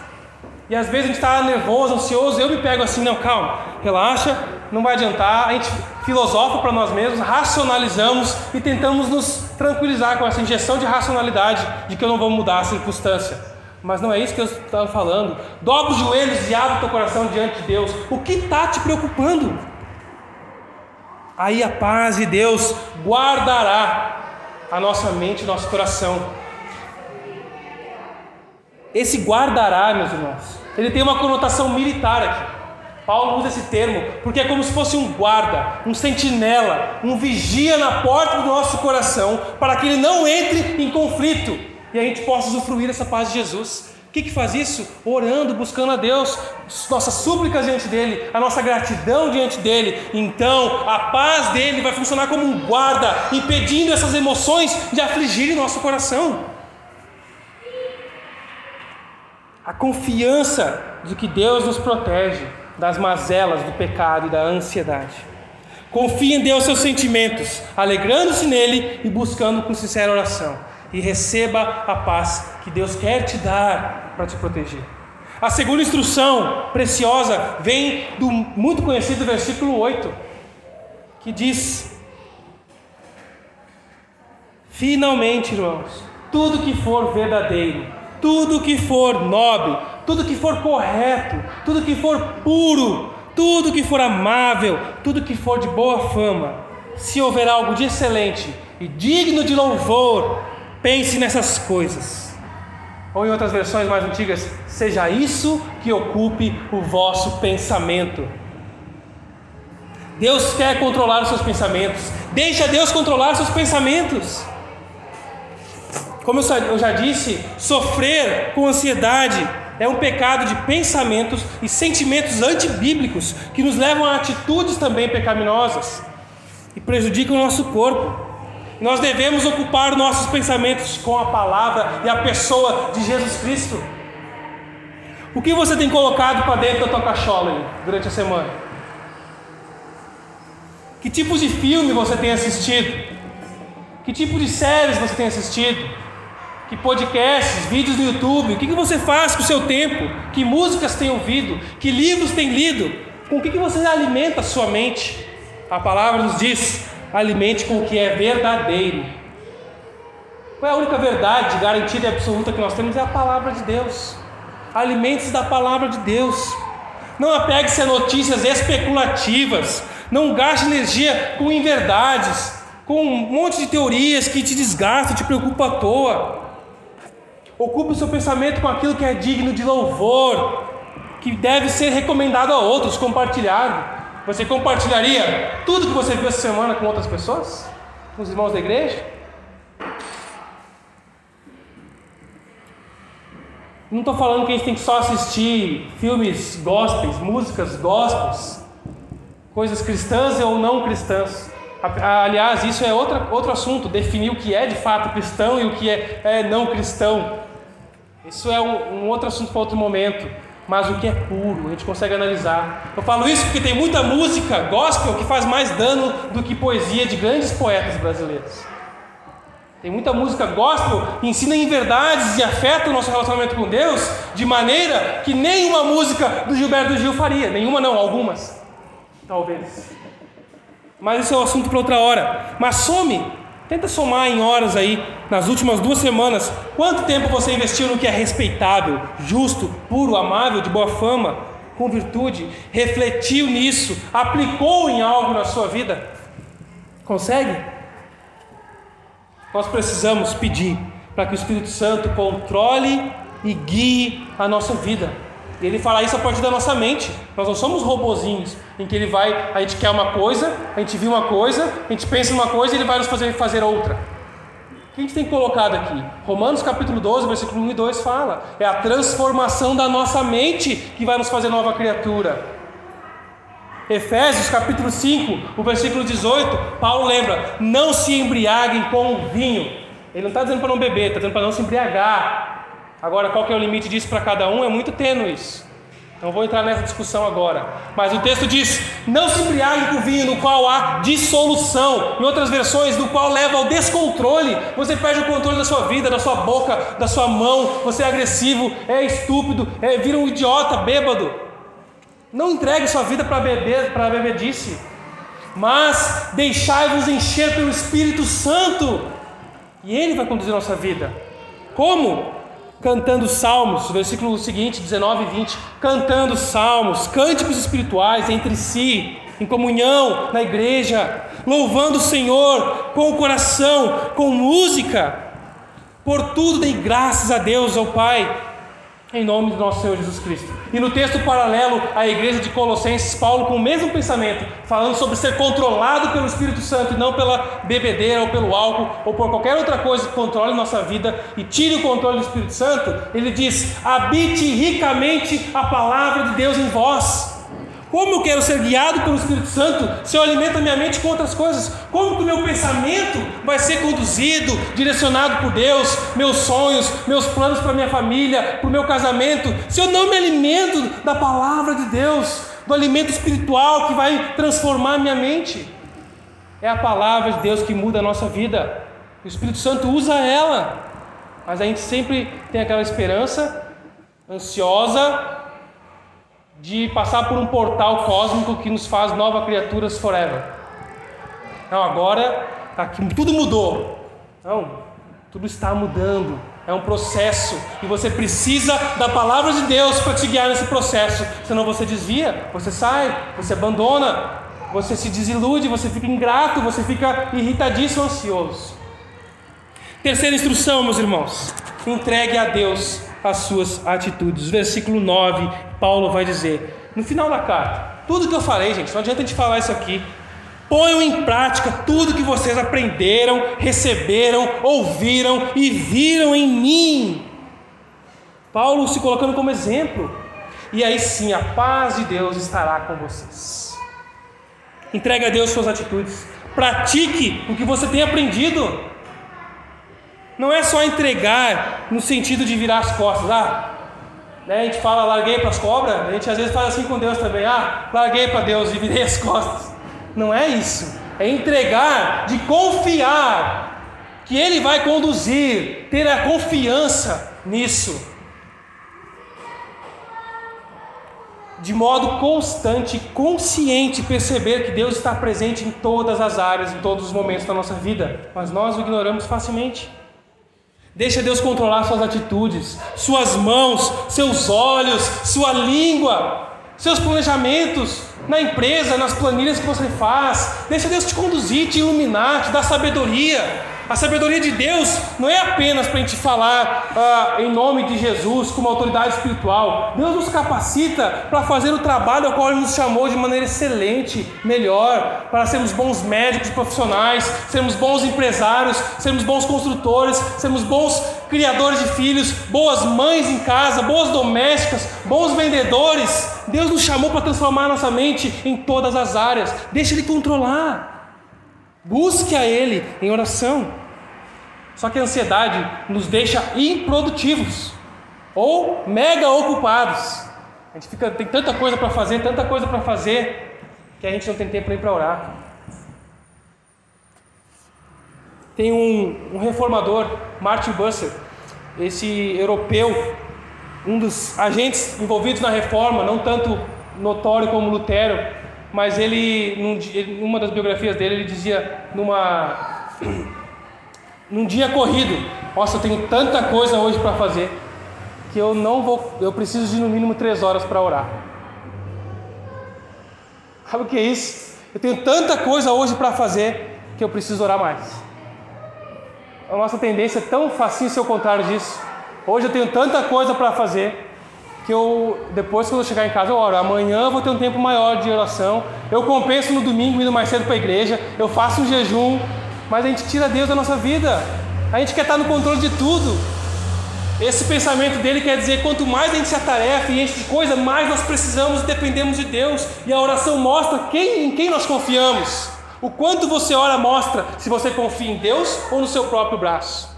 E às vezes a gente está nervoso, ansioso, eu me pego assim, não, calma, relaxa, não vai adiantar. A gente filosofa para nós mesmos, racionalizamos e tentamos nos tranquilizar com essa injeção de racionalidade de que eu não vou mudar a circunstância. Mas não é isso que eu estava falando. Dobra os joelhos e abre o teu coração diante de Deus. O que está te preocupando? Aí a paz de Deus guardará a nossa mente nosso coração. Esse guardará, meus irmãos, ele tem uma conotação militar aqui. Paulo usa esse termo porque é como se fosse um guarda, um sentinela, um vigia na porta do nosso coração para que ele não entre em conflito e a gente possa usufruir dessa paz de Jesus. O que, que faz isso? Orando, buscando a Deus, nossas súplicas diante dele, a nossa gratidão diante dele. Então, a paz dele vai funcionar como um guarda, impedindo essas emoções de afligirem nosso coração. A confiança de que Deus nos protege das mazelas do pecado e da ansiedade. Confie em Deus seus sentimentos, alegrando-se nele e buscando com sincera oração e receba a paz que Deus quer te dar para te proteger. A segunda instrução preciosa vem do muito conhecido versículo 8, que diz: Finalmente, irmãos, tudo que for verdadeiro, tudo que for nobre, tudo que for correto, tudo que for puro, tudo que for amável, tudo que for de boa fama, se houver algo de excelente e digno de louvor, Pense nessas coisas. Ou em outras versões mais antigas, seja isso que ocupe o vosso pensamento. Deus quer controlar os seus pensamentos. Deixa Deus controlar os seus pensamentos. Como eu já disse, sofrer com ansiedade é um pecado de pensamentos e sentimentos antibíblicos que nos levam a atitudes também pecaminosas e prejudicam o nosso corpo. Nós devemos ocupar nossos pensamentos com a palavra e a pessoa de Jesus Cristo. O que você tem colocado para dentro da tua cachola aí, durante a semana? Que tipos de filme você tem assistido? Que tipo de séries você tem assistido? Que podcasts, vídeos no YouTube? O que, que você faz com o seu tempo? Que músicas tem ouvido? Que livros tem lido? Com o que, que você alimenta a sua mente? A palavra nos diz: alimente com o que é verdadeiro. Qual é a única verdade garantida e absoluta que nós temos? É a palavra de Deus. Alimente-se da palavra de Deus. Não apegue-se a notícias especulativas. Não gaste energia com inverdades, com um monte de teorias que te desgastam, te preocupam à toa. Ocupe o seu pensamento com aquilo que é digno de louvor, que deve ser recomendado a outros, compartilhado. Você compartilharia tudo que você viu essa semana com outras pessoas? Com os irmãos da igreja? Não estou falando que a gente tem que só assistir filmes gospels, músicas gospels, coisas cristãs ou não cristãs. Aliás, isso é outra, outro assunto, definir o que é de fato cristão e o que é, é não cristão. Isso é um, um outro assunto para outro momento mas o que é puro, a gente consegue analisar. Eu falo isso porque tem muita música gospel que faz mais dano do que poesia de grandes poetas brasileiros. Tem muita música gospel que ensina em verdades e afeta o nosso relacionamento com Deus de maneira que nenhuma música do Gilberto Gil faria. Nenhuma não, algumas. Talvez. Mas esse é um assunto para outra hora. Mas some Tenta somar em horas aí, nas últimas duas semanas, quanto tempo você investiu no que é respeitável, justo, puro, amável, de boa fama, com virtude, refletiu nisso, aplicou em algo na sua vida? Consegue? Nós precisamos pedir para que o Espírito Santo controle e guie a nossa vida. Ele fala isso a partir da nossa mente. Nós não somos robozinhos em que ele vai, a gente quer uma coisa, a gente viu uma coisa, a gente pensa uma coisa e ele vai nos fazer fazer outra. O que a gente tem colocado aqui? Romanos capítulo 12, versículo 1 e 2 fala: é a transformação da nossa mente que vai nos fazer nova criatura. Efésios capítulo 5, o versículo 18, Paulo lembra: não se embriaguem com o vinho. Ele não está dizendo para não beber, está dizendo para não se embriagar. Agora, qual que é o limite disso para cada um? É muito tênue isso. Não vou entrar nessa discussão agora. Mas o texto diz: Não se embriague com vinho no qual há dissolução. Em outras versões, no qual leva ao descontrole. Você perde o controle da sua vida, da sua boca, da sua mão. Você é agressivo, é estúpido, é, vira um idiota, bêbado. Não entregue sua vida para beber, para bebedice. Mas deixai-vos encher pelo Espírito Santo. E Ele vai conduzir nossa vida. Como? Cantando salmos, versículo seguinte, 19 e 20, cantando salmos, cânticos espirituais entre si, em comunhão na igreja, louvando o Senhor com o coração, com música. Por tudo dei graças a Deus, ao Pai, em nome do nosso Senhor Jesus Cristo. E no texto paralelo à igreja de Colossenses, Paulo, com o mesmo pensamento, falando sobre ser controlado pelo Espírito Santo e não pela bebedeira ou pelo álcool ou por qualquer outra coisa que controle nossa vida e tire o controle do Espírito Santo, ele diz: habite ricamente a palavra de Deus em vós como eu quero ser guiado pelo Espírito Santo se eu alimento a minha mente com outras coisas? Como que o meu pensamento vai ser conduzido, direcionado por Deus, meus sonhos, meus planos para minha família, para o meu casamento, se eu não me alimento da palavra de Deus, do alimento espiritual que vai transformar a minha mente? É a palavra de Deus que muda a nossa vida. O Espírito Santo usa ela. Mas a gente sempre tem aquela esperança ansiosa de passar por um portal cósmico que nos faz novas criaturas forever. Não, agora aqui, tudo mudou. Não, tudo está mudando. É um processo e você precisa da palavra de Deus para te guiar nesse processo. Senão você desvia, você sai, você abandona, você se desilude, você fica ingrato, você fica irritadíssimo, ansioso. Terceira instrução, meus irmãos: entregue a Deus as suas atitudes. Versículo 9, Paulo vai dizer, no final da carta, tudo que eu falei, gente, não adianta a gente falar isso aqui. Ponham em prática tudo que vocês aprenderam, receberam, ouviram e viram em mim. Paulo se colocando como exemplo. E aí sim, a paz de Deus estará com vocês. Entregue a Deus suas atitudes. Pratique o que você tem aprendido. Não é só entregar no sentido de virar as costas. Ah, né, a gente fala larguei para as cobras, a gente às vezes faz assim com Deus também. Ah, larguei para Deus e virei as (laughs) costas. Não é isso. É entregar de confiar que Ele vai conduzir, ter a confiança nisso. De modo constante, consciente, perceber que Deus está presente em todas as áreas, em todos os momentos da nossa vida, mas nós o ignoramos facilmente. Deixa Deus controlar suas atitudes, suas mãos, seus olhos, sua língua, seus planejamentos na empresa, nas planilhas que você faz. Deixa Deus te conduzir, te iluminar, te dar sabedoria. A sabedoria de Deus não é apenas para a gente falar ah, em nome de Jesus como autoridade espiritual. Deus nos capacita para fazer o trabalho ao qual Ele nos chamou de maneira excelente, melhor, para sermos bons médicos profissionais, sermos bons empresários, sermos bons construtores, sermos bons criadores de filhos, boas mães em casa, boas domésticas, bons vendedores. Deus nos chamou para transformar nossa mente em todas as áreas. Deixa Ele controlar. Busque a Ele em oração. Só que a ansiedade nos deixa improdutivos ou mega ocupados. A gente fica, tem tanta coisa para fazer, tanta coisa para fazer, que a gente não tem tempo nem para orar. Tem um, um, reformador, Martin Busser, esse europeu, um dos agentes envolvidos na reforma, não tanto notório como Lutero, mas ele, num, numa das biografias dele, ele dizia numa num dia corrido, nossa, eu tenho tanta coisa hoje para fazer que eu não vou, eu preciso de no mínimo três horas para orar. Sabe o que é isso? Eu tenho tanta coisa hoje para fazer que eu preciso orar mais. A nossa tendência é tão facinho ser o contrário disso. Hoje eu tenho tanta coisa para fazer que eu, depois quando eu chegar em casa, eu oro. Amanhã eu vou ter um tempo maior de oração. Eu compenso no domingo indo mais cedo para a igreja. Eu faço um jejum. Mas a gente tira Deus da nossa vida. A gente quer estar no controle de tudo. Esse pensamento dele quer dizer: quanto mais a gente se atarefa e enche de coisa, mais nós precisamos e dependemos de Deus. E a oração mostra quem, em quem nós confiamos. O quanto você ora mostra se você confia em Deus ou no seu próprio braço.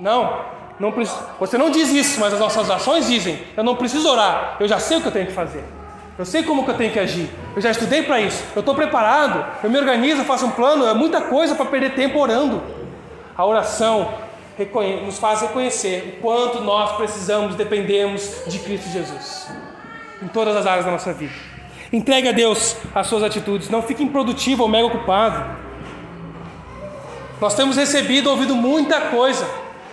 Não. Não, você não diz isso, mas as nossas ações dizem: eu não preciso orar, eu já sei o que eu tenho que fazer. Eu sei como que eu tenho que agir. Eu já estudei para isso. Eu estou preparado. Eu me organizo, faço um plano. É muita coisa para perder tempo orando. A oração nos faz reconhecer o quanto nós precisamos, dependemos de Cristo Jesus em todas as áreas da nossa vida. Entregue a Deus as suas atitudes. Não fique improdutivo ou mega ocupado. Nós temos recebido, ouvido muita coisa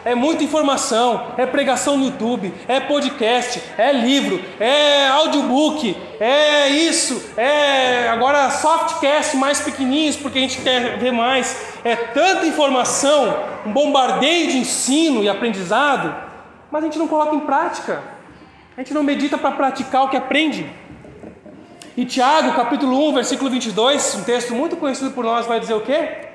é muita informação, é pregação no YouTube, é podcast, é livro, é audiobook, é isso, é agora softcast mais pequenininhos porque a gente quer ver mais. É tanta informação, um bombardeio de ensino e aprendizado, mas a gente não coloca em prática. A gente não medita para praticar o que aprende. E Tiago, capítulo 1, versículo 22, um texto muito conhecido por nós, vai dizer o quê?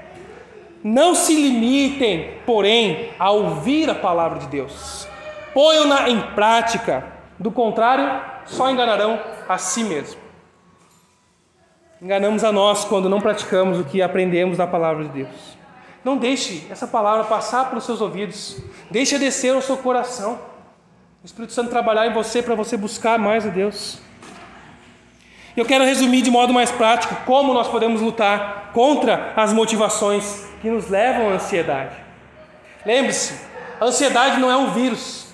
Não se limitem, porém, a ouvir a palavra de Deus. Ponham-na em prática, do contrário, só enganarão a si mesmo. Enganamos a nós quando não praticamos o que aprendemos da palavra de Deus. Não deixe essa palavra passar pelos seus ouvidos. Deixe descer ao seu coração. O Espírito Santo trabalhar em você para você buscar mais a Deus. Eu quero resumir de modo mais prático como nós podemos lutar contra as motivações que nos levam à ansiedade. Lembre-se, a ansiedade não é um vírus.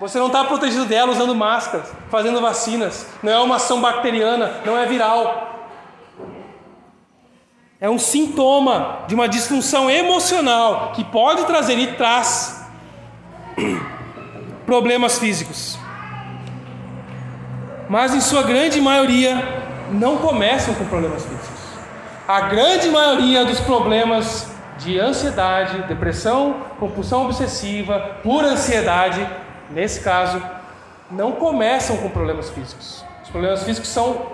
Você não está protegido dela usando máscaras, fazendo vacinas. Não é uma ação bacteriana, não é viral. É um sintoma de uma disfunção emocional que pode trazer e traz (clears throat) problemas físicos mas em sua grande maioria não começam com problemas físicos. A grande maioria dos problemas de ansiedade, depressão, compulsão obsessiva, por ansiedade, nesse caso, não começam com problemas físicos. Os problemas físicos são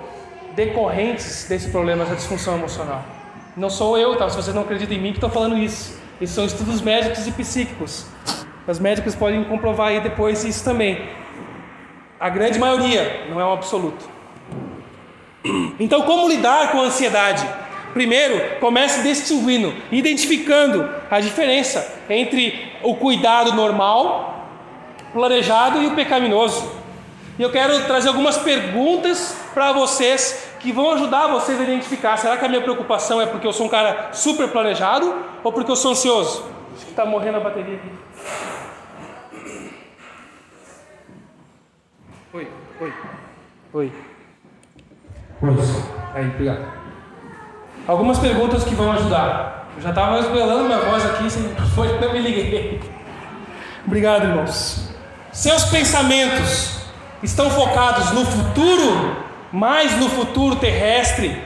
decorrentes desse problema da disfunção emocional. Não sou eu, tá? Se vocês não acreditam em mim, que estou falando isso. Esses são estudos médicos e psíquicos. Os médicos podem comprovar aí depois isso também. A grande maioria, não é um absoluto. Então, como lidar com a ansiedade? Primeiro, comece distinguindo, identificando a diferença entre o cuidado normal, planejado e o pecaminoso. E eu quero trazer algumas perguntas para vocês que vão ajudar vocês a identificar. Será que a minha preocupação é porque eu sou um cara super planejado ou porque eu sou ansioso? Acho que está morrendo a bateria aqui. Oi, oi, oi. Pois. Aí, obrigado. Algumas perguntas que vão ajudar. Eu já estava esbelando minha voz aqui, se foi, eu me liguei. Obrigado, irmãos. Seus pensamentos estão focados no futuro, mais no futuro terrestre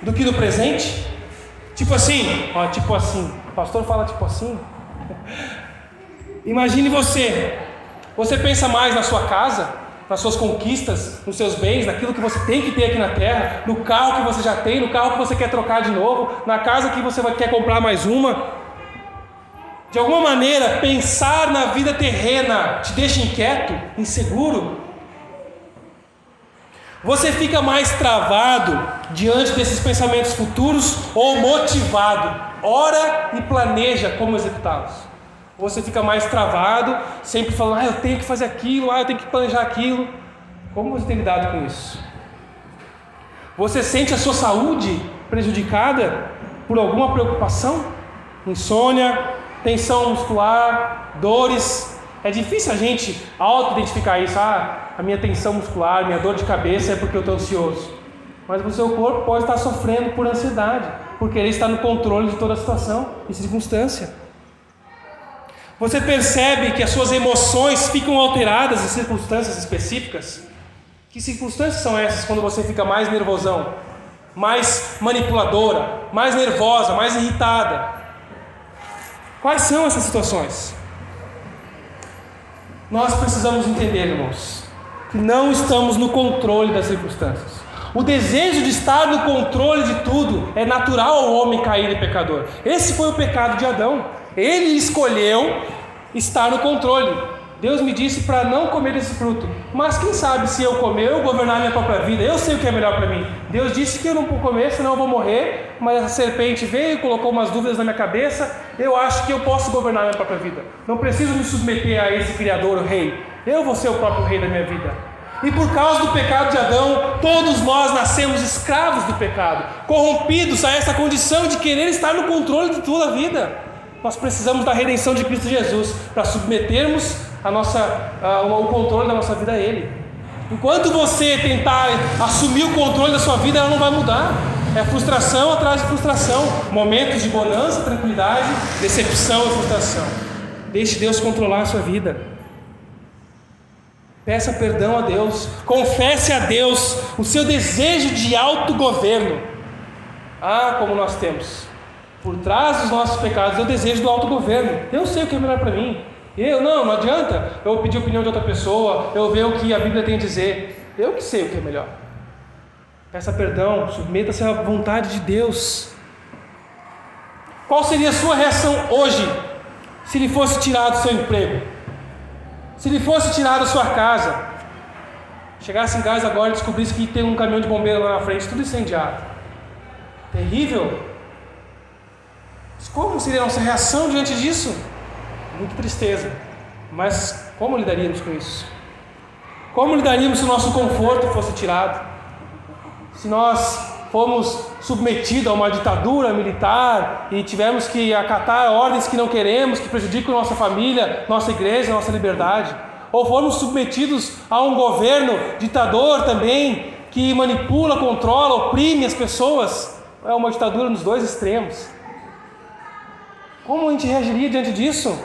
do que no presente? Tipo assim, ó, tipo assim. O pastor fala tipo assim. Imagine você. Você pensa mais na sua casa, nas suas conquistas, nos seus bens, naquilo que você tem que ter aqui na terra, no carro que você já tem, no carro que você quer trocar de novo, na casa que você quer comprar mais uma. De alguma maneira, pensar na vida terrena te deixa inquieto, inseguro. Você fica mais travado diante desses pensamentos futuros ou motivado? Ora e planeja como executá-los. Ou você fica mais travado, sempre falando, ah, eu tenho que fazer aquilo, ah, eu tenho que planejar aquilo. Como você tem lidado com isso? Você sente a sua saúde prejudicada por alguma preocupação? Insônia, tensão muscular, dores. É difícil a gente auto-identificar isso. Ah, a minha tensão muscular, minha dor de cabeça é porque eu estou ansioso. Mas o seu corpo pode estar sofrendo por ansiedade, porque ele está no controle de toda a situação e circunstância. Você percebe que as suas emoções ficam alteradas em circunstâncias específicas? Que circunstâncias são essas quando você fica mais nervosão, mais manipuladora, mais nervosa, mais irritada? Quais são essas situações? Nós precisamos entender, irmãos, que não estamos no controle das circunstâncias. O desejo de estar no controle de tudo é natural ao homem cair em pecador. Esse foi o pecado de Adão. Ele escolheu estar no controle. Deus me disse para não comer esse fruto. Mas quem sabe se eu comer, eu governar minha própria vida, eu sei o que é melhor para mim. Deus disse que eu não vou comer, senão eu vou morrer. Mas a serpente veio e colocou umas dúvidas na minha cabeça. Eu acho que eu posso governar minha própria vida. Não preciso me submeter a esse Criador, o Rei. Eu vou ser o próprio Rei da minha vida. E por causa do pecado de Adão, todos nós nascemos escravos do pecado, corrompidos a essa condição de querer estar no controle de toda a vida. Nós precisamos da redenção de Cristo Jesus para submetermos a nossa, a, o controle da nossa vida a Ele. Enquanto você tentar assumir o controle da sua vida, ela não vai mudar. É frustração atrás de frustração, momentos de bonança, tranquilidade, decepção e frustração. Deixe Deus controlar a sua vida. Peça perdão a Deus, confesse a Deus o seu desejo de autogoverno. Ah, como nós temos. Por trás dos nossos pecados é o desejo do autogoverno. Eu sei o que é melhor para mim. Eu não, não adianta eu pedir a opinião de outra pessoa, eu ver o que a Bíblia tem a dizer. Eu que sei o que é melhor. Peça perdão, submeta-se à vontade de Deus. Qual seria a sua reação hoje se lhe fosse tirado o seu emprego? Se lhe fosse tirado a sua casa? Chegasse em casa agora e descobrisse que tem um caminhão de bombeiro lá na frente, tudo incendiado. Terrível. Como seria a nossa reação diante disso? muita tristeza. Mas como lidaríamos com isso? Como lidaríamos se o nosso conforto fosse tirado? Se nós fomos submetidos a uma ditadura militar e tivemos que acatar ordens que não queremos, que prejudicam nossa família, nossa igreja, nossa liberdade? Ou fomos submetidos a um governo ditador também, que manipula, controla, oprime as pessoas? É uma ditadura nos dois extremos. Como a gente reagiria diante disso?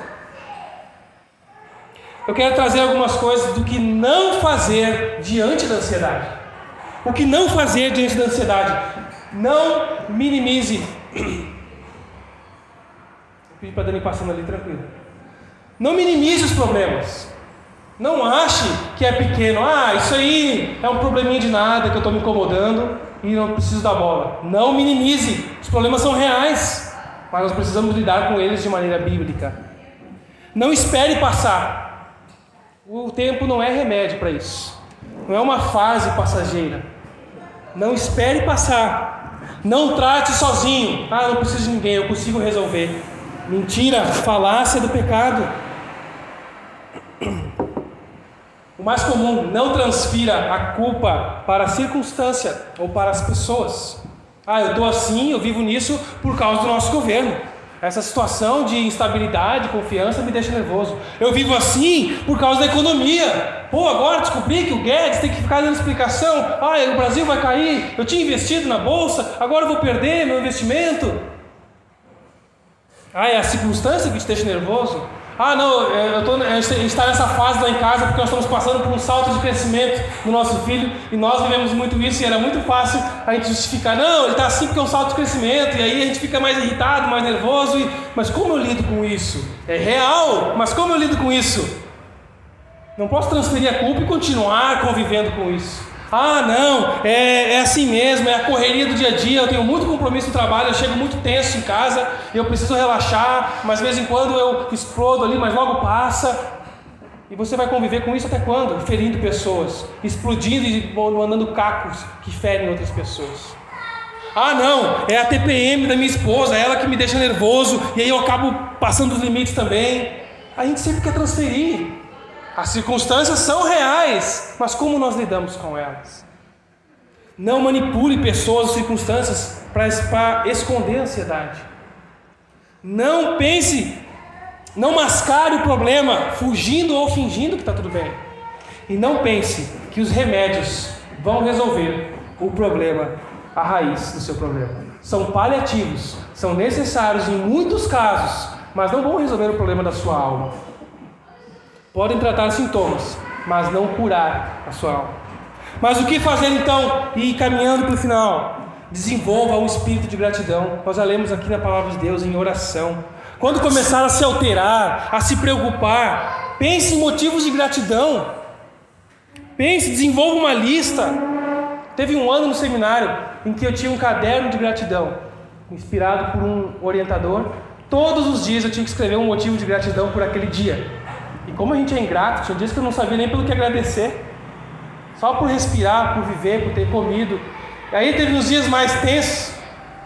eu quero trazer algumas coisas do que não fazer diante da ansiedade. O que não fazer diante da ansiedade? Não minimize. Vou pedir para a Dani passando ali tranquilo. Não minimize os problemas. Não ache que é pequeno. Ah, isso aí é um probleminha de nada que eu estou me incomodando e não preciso da bola. Não minimize. Os problemas são reais, mas nós precisamos lidar com eles de maneira bíblica. Não espere passar. O tempo não é remédio para isso. Não é uma fase passageira. Não espere passar. Não trate sozinho. Ah, não preciso de ninguém, eu consigo resolver. Mentira, falácia do pecado. O mais comum, não transfira a culpa para a circunstância ou para as pessoas. Ah, eu estou assim, eu vivo nisso por causa do nosso governo. Essa situação de instabilidade, confiança me deixa nervoso. Eu vivo assim por causa da economia. Pô, agora descobri que o Guedes tem que ficar dando explicação. Ah, o Brasil vai cair. Eu tinha investido na bolsa, agora eu vou perder meu investimento. Ah, é a circunstância que te deixa nervoso? Ah, não, é, eu tô, a gente está nessa fase lá em casa porque nós estamos passando por um salto de crescimento do nosso filho e nós vivemos muito isso e era muito fácil a gente justificar, não, ele está assim porque é um salto de crescimento e aí a gente fica mais irritado, mais nervoso. E, mas como eu lido com isso? É real, mas como eu lido com isso? Não posso transferir a culpa e continuar convivendo com isso. Ah, não, é, é assim mesmo, é a correria do dia a dia. Eu tenho muito compromisso no trabalho, eu chego muito tenso em casa, eu preciso relaxar, mas de vez em quando eu explodo ali, mas logo passa. E você vai conviver com isso até quando? Ferindo pessoas, explodindo e mandando cacos que ferem outras pessoas. Ah, não, é a TPM da minha esposa, é ela que me deixa nervoso, e aí eu acabo passando os limites também. A gente sempre quer transferir. As circunstâncias são reais, mas como nós lidamos com elas? Não manipule pessoas ou circunstâncias para esconder a ansiedade. Não pense, não mascare o problema fugindo ou fingindo que está tudo bem. E não pense que os remédios vão resolver o problema, a raiz do seu problema. São paliativos, são necessários em muitos casos, mas não vão resolver o problema da sua alma. Podem tratar sintomas, mas não curar a sua alma. Mas o que fazer então? E caminhando para o final, desenvolva um espírito de gratidão. Nós já lemos aqui na palavra de Deus em oração. Quando começar a se alterar, a se preocupar, pense em motivos de gratidão. Pense, desenvolva uma lista. Teve um ano no seminário em que eu tinha um caderno de gratidão, inspirado por um orientador. Todos os dias eu tinha que escrever um motivo de gratidão por aquele dia. Como a gente é ingrato, tinha dias que eu não sabia nem pelo que agradecer. Só por respirar, por viver, por ter comido. E aí teve uns dias mais tensos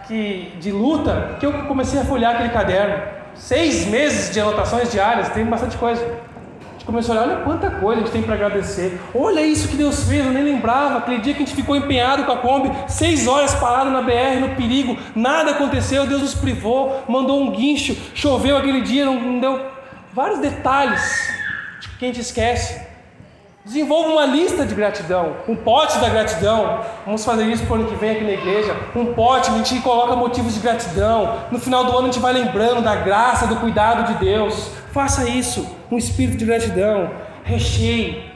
que, de luta que eu comecei a folhear aquele caderno. Seis meses de anotações diárias, tem bastante coisa. A gente começou a olhar, olha quanta coisa a gente tem para agradecer. Olha isso que Deus fez, eu nem lembrava. Aquele dia que a gente ficou empenhado com a Kombi, seis horas parado na BR, no perigo, nada aconteceu, Deus nos privou, mandou um guincho, choveu aquele dia, não, não deu. Vários detalhes que a gente esquece. Desenvolva uma lista de gratidão, um pote da gratidão. Vamos fazer isso para o ano que vem aqui na igreja. Um pote, a gente coloca motivos de gratidão. No final do ano a gente vai lembrando da graça, do cuidado de Deus. Faça isso, um espírito de gratidão. Recheie.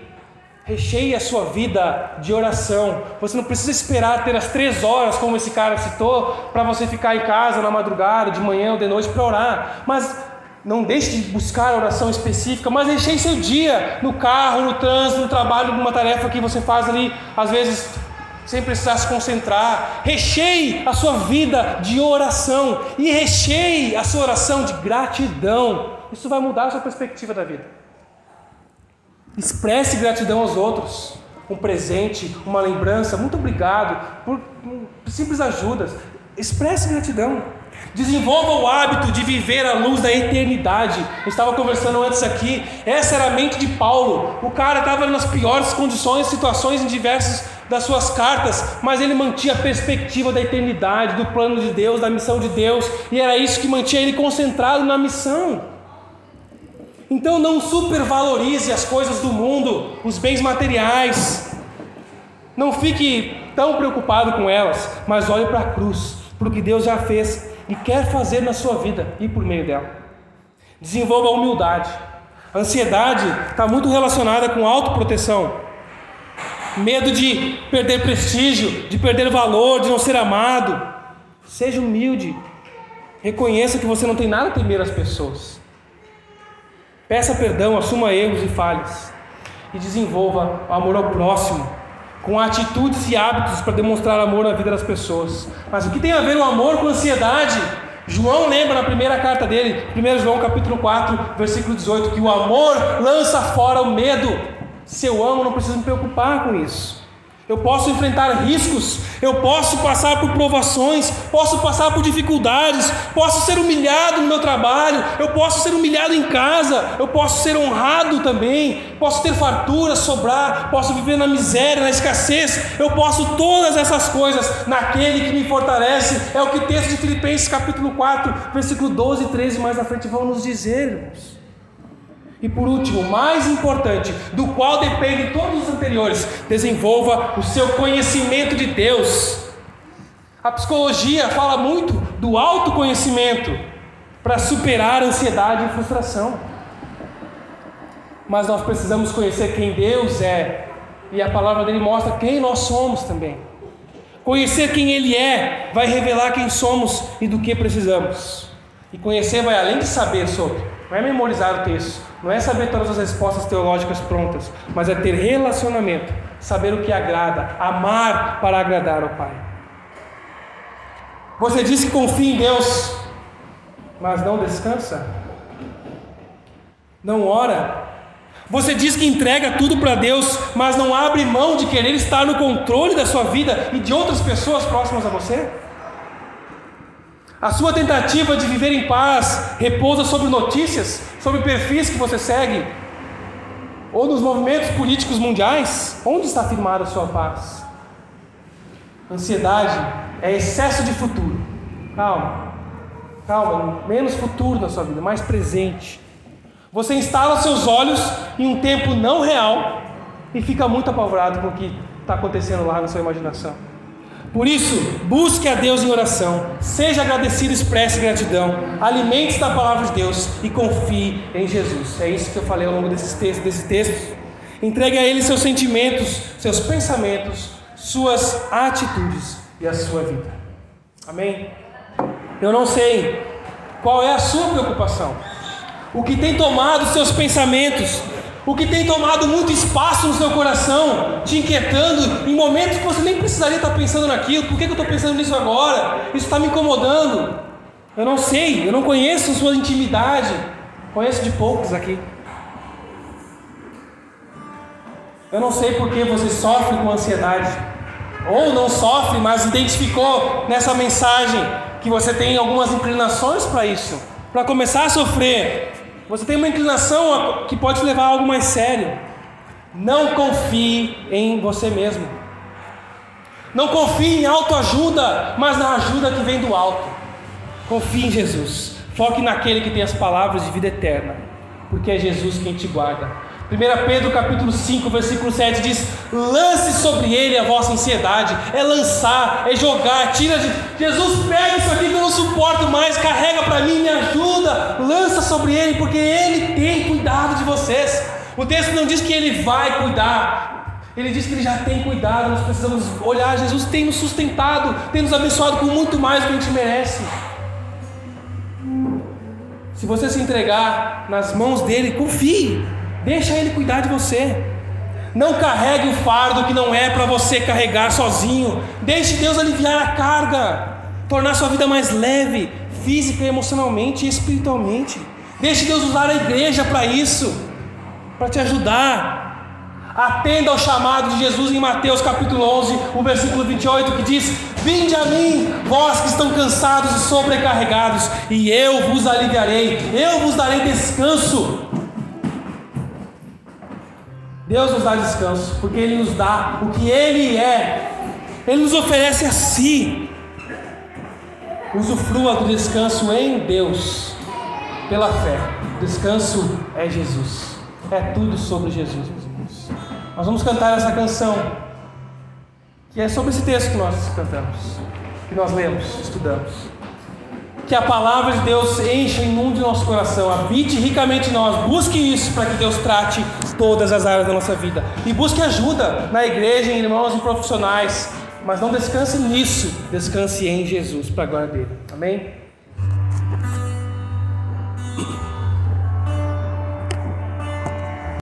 Recheie a sua vida de oração. Você não precisa esperar ter as três horas, como esse cara citou, para você ficar em casa na madrugada, de manhã ou de noite para orar. Mas não deixe de buscar a oração específica, mas deixe seu dia no carro, no trânsito, no trabalho, numa tarefa que você faz ali, às vezes sem precisar se concentrar. Recheie a sua vida de oração e recheie a sua oração de gratidão. Isso vai mudar a sua perspectiva da vida. Expresse gratidão aos outros. Um presente, uma lembrança, muito obrigado por simples ajudas. Expresse gratidão. Desenvolva o hábito de viver à luz da eternidade. Eu estava conversando antes aqui. Essa era a mente de Paulo. O cara estava nas piores condições, situações em diversas das suas cartas, mas ele mantinha a perspectiva da eternidade, do plano de Deus, da missão de Deus, e era isso que mantinha ele concentrado na missão. Então não supervalorize as coisas do mundo, os bens materiais. Não fique tão preocupado com elas, mas olhe para a cruz, para o que Deus já fez e quer fazer na sua vida e por meio dela. Desenvolva a humildade. A ansiedade está muito relacionada com autoproteção. Medo de perder prestígio, de perder valor, de não ser amado. Seja humilde. Reconheça que você não tem nada a temer às pessoas. Peça perdão, assuma erros e falhas. E desenvolva o amor ao próximo com atitudes e hábitos para demonstrar amor na vida das pessoas. Mas o que tem a ver o amor com ansiedade? João lembra na primeira carta dele, 1 João capítulo 4, versículo 18, que o amor lança fora o medo. Se eu amo, não preciso me preocupar com isso eu posso enfrentar riscos, eu posso passar por provações, posso passar por dificuldades, posso ser humilhado no meu trabalho, eu posso ser humilhado em casa, eu posso ser honrado também, posso ter fartura, sobrar, posso viver na miséria, na escassez, eu posso todas essas coisas naquele que me fortalece, é o que o texto de Filipenses capítulo 4, versículo 12 e 13 mais à frente vão nos dizer, irmãos. E por último, mais importante, do qual dependem todos os anteriores, desenvolva o seu conhecimento de Deus. A psicologia fala muito do autoconhecimento para superar ansiedade e frustração. Mas nós precisamos conhecer quem Deus é, e a palavra dele mostra quem nós somos também. Conhecer quem Ele é vai revelar quem somos e do que precisamos. E conhecer vai além de saber sobre, não é memorizar o texto, não é saber todas as respostas teológicas prontas, mas é ter relacionamento, saber o que agrada, amar para agradar ao Pai. Você diz que confia em Deus, mas não descansa? Não ora? Você diz que entrega tudo para Deus, mas não abre mão de querer estar no controle da sua vida e de outras pessoas próximas a você? A sua tentativa de viver em paz repousa sobre notícias, sobre perfis que você segue, ou nos movimentos políticos mundiais? Onde está firmada a sua paz? Ansiedade é excesso de futuro. Calma, calma, menos futuro na sua vida, mais presente. Você instala seus olhos em um tempo não real e fica muito apavorado com o que está acontecendo lá na sua imaginação. Por isso, busque a Deus em oração, seja agradecido, expresse gratidão, alimente-se da palavra de Deus e confie em Jesus. É isso que eu falei ao longo desses textos. Desses textos. Entregue a Ele seus sentimentos, seus pensamentos, suas atitudes e a sua vida. Amém? Eu não sei qual é a sua preocupação, o que tem tomado seus pensamentos, o que tem tomado muito espaço no seu coração, te inquietando em momentos que você nem precisaria estar pensando naquilo. Por que eu estou pensando nisso agora? Isso está me incomodando. Eu não sei, eu não conheço sua intimidade. Conheço de poucos aqui. Eu não sei por que você sofre com ansiedade, ou não sofre, mas identificou nessa mensagem que você tem algumas inclinações para isso, para começar a sofrer. Você tem uma inclinação que pode levar a algo mais sério. Não confie em você mesmo. Não confie em autoajuda, mas na ajuda que vem do alto. Confie em Jesus. Foque naquele que tem as palavras de vida eterna, porque é Jesus quem te guarda. 1 Pedro capítulo 5, versículo 7 diz: lance sobre ele a vossa ansiedade, é lançar, é jogar, tira de. Jesus, pega isso aqui que eu não suporto mais, carrega para mim, me ajuda, lança sobre ele, porque ele tem cuidado de vocês. O texto não diz que ele vai cuidar, ele diz que ele já tem cuidado, nós precisamos olhar, Jesus tem nos sustentado, tem nos abençoado com muito mais do que a gente merece. Se você se entregar nas mãos dele, confie. Deixa ele cuidar de você. Não carregue o fardo que não é para você carregar sozinho. Deixe Deus aliviar a carga, tornar sua vida mais leve, física, emocionalmente e espiritualmente. Deixe Deus usar a igreja para isso, para te ajudar. Atenda ao chamado de Jesus em Mateus capítulo 11, o versículo 28, que diz: Vinde a mim, vós que estão cansados e sobrecarregados, e eu vos aliviarei, eu vos darei descanso. Deus nos dá descanso, porque Ele nos dá o que Ele é, Ele nos oferece a si. Usufrua do descanso em Deus, pela fé. Descanso é Jesus, é tudo sobre Jesus, meus irmãos. Nós vamos cantar essa canção, que é sobre esse texto que nós cantamos, que nós lemos, estudamos que a palavra de Deus encha e inunde nosso coração, habite ricamente em nós. Busque isso para que Deus trate todas as áreas da nossa vida. E busque ajuda na igreja, em irmãos e profissionais. Mas não descanse nisso, descanse em Jesus, para a glória dele. Amém?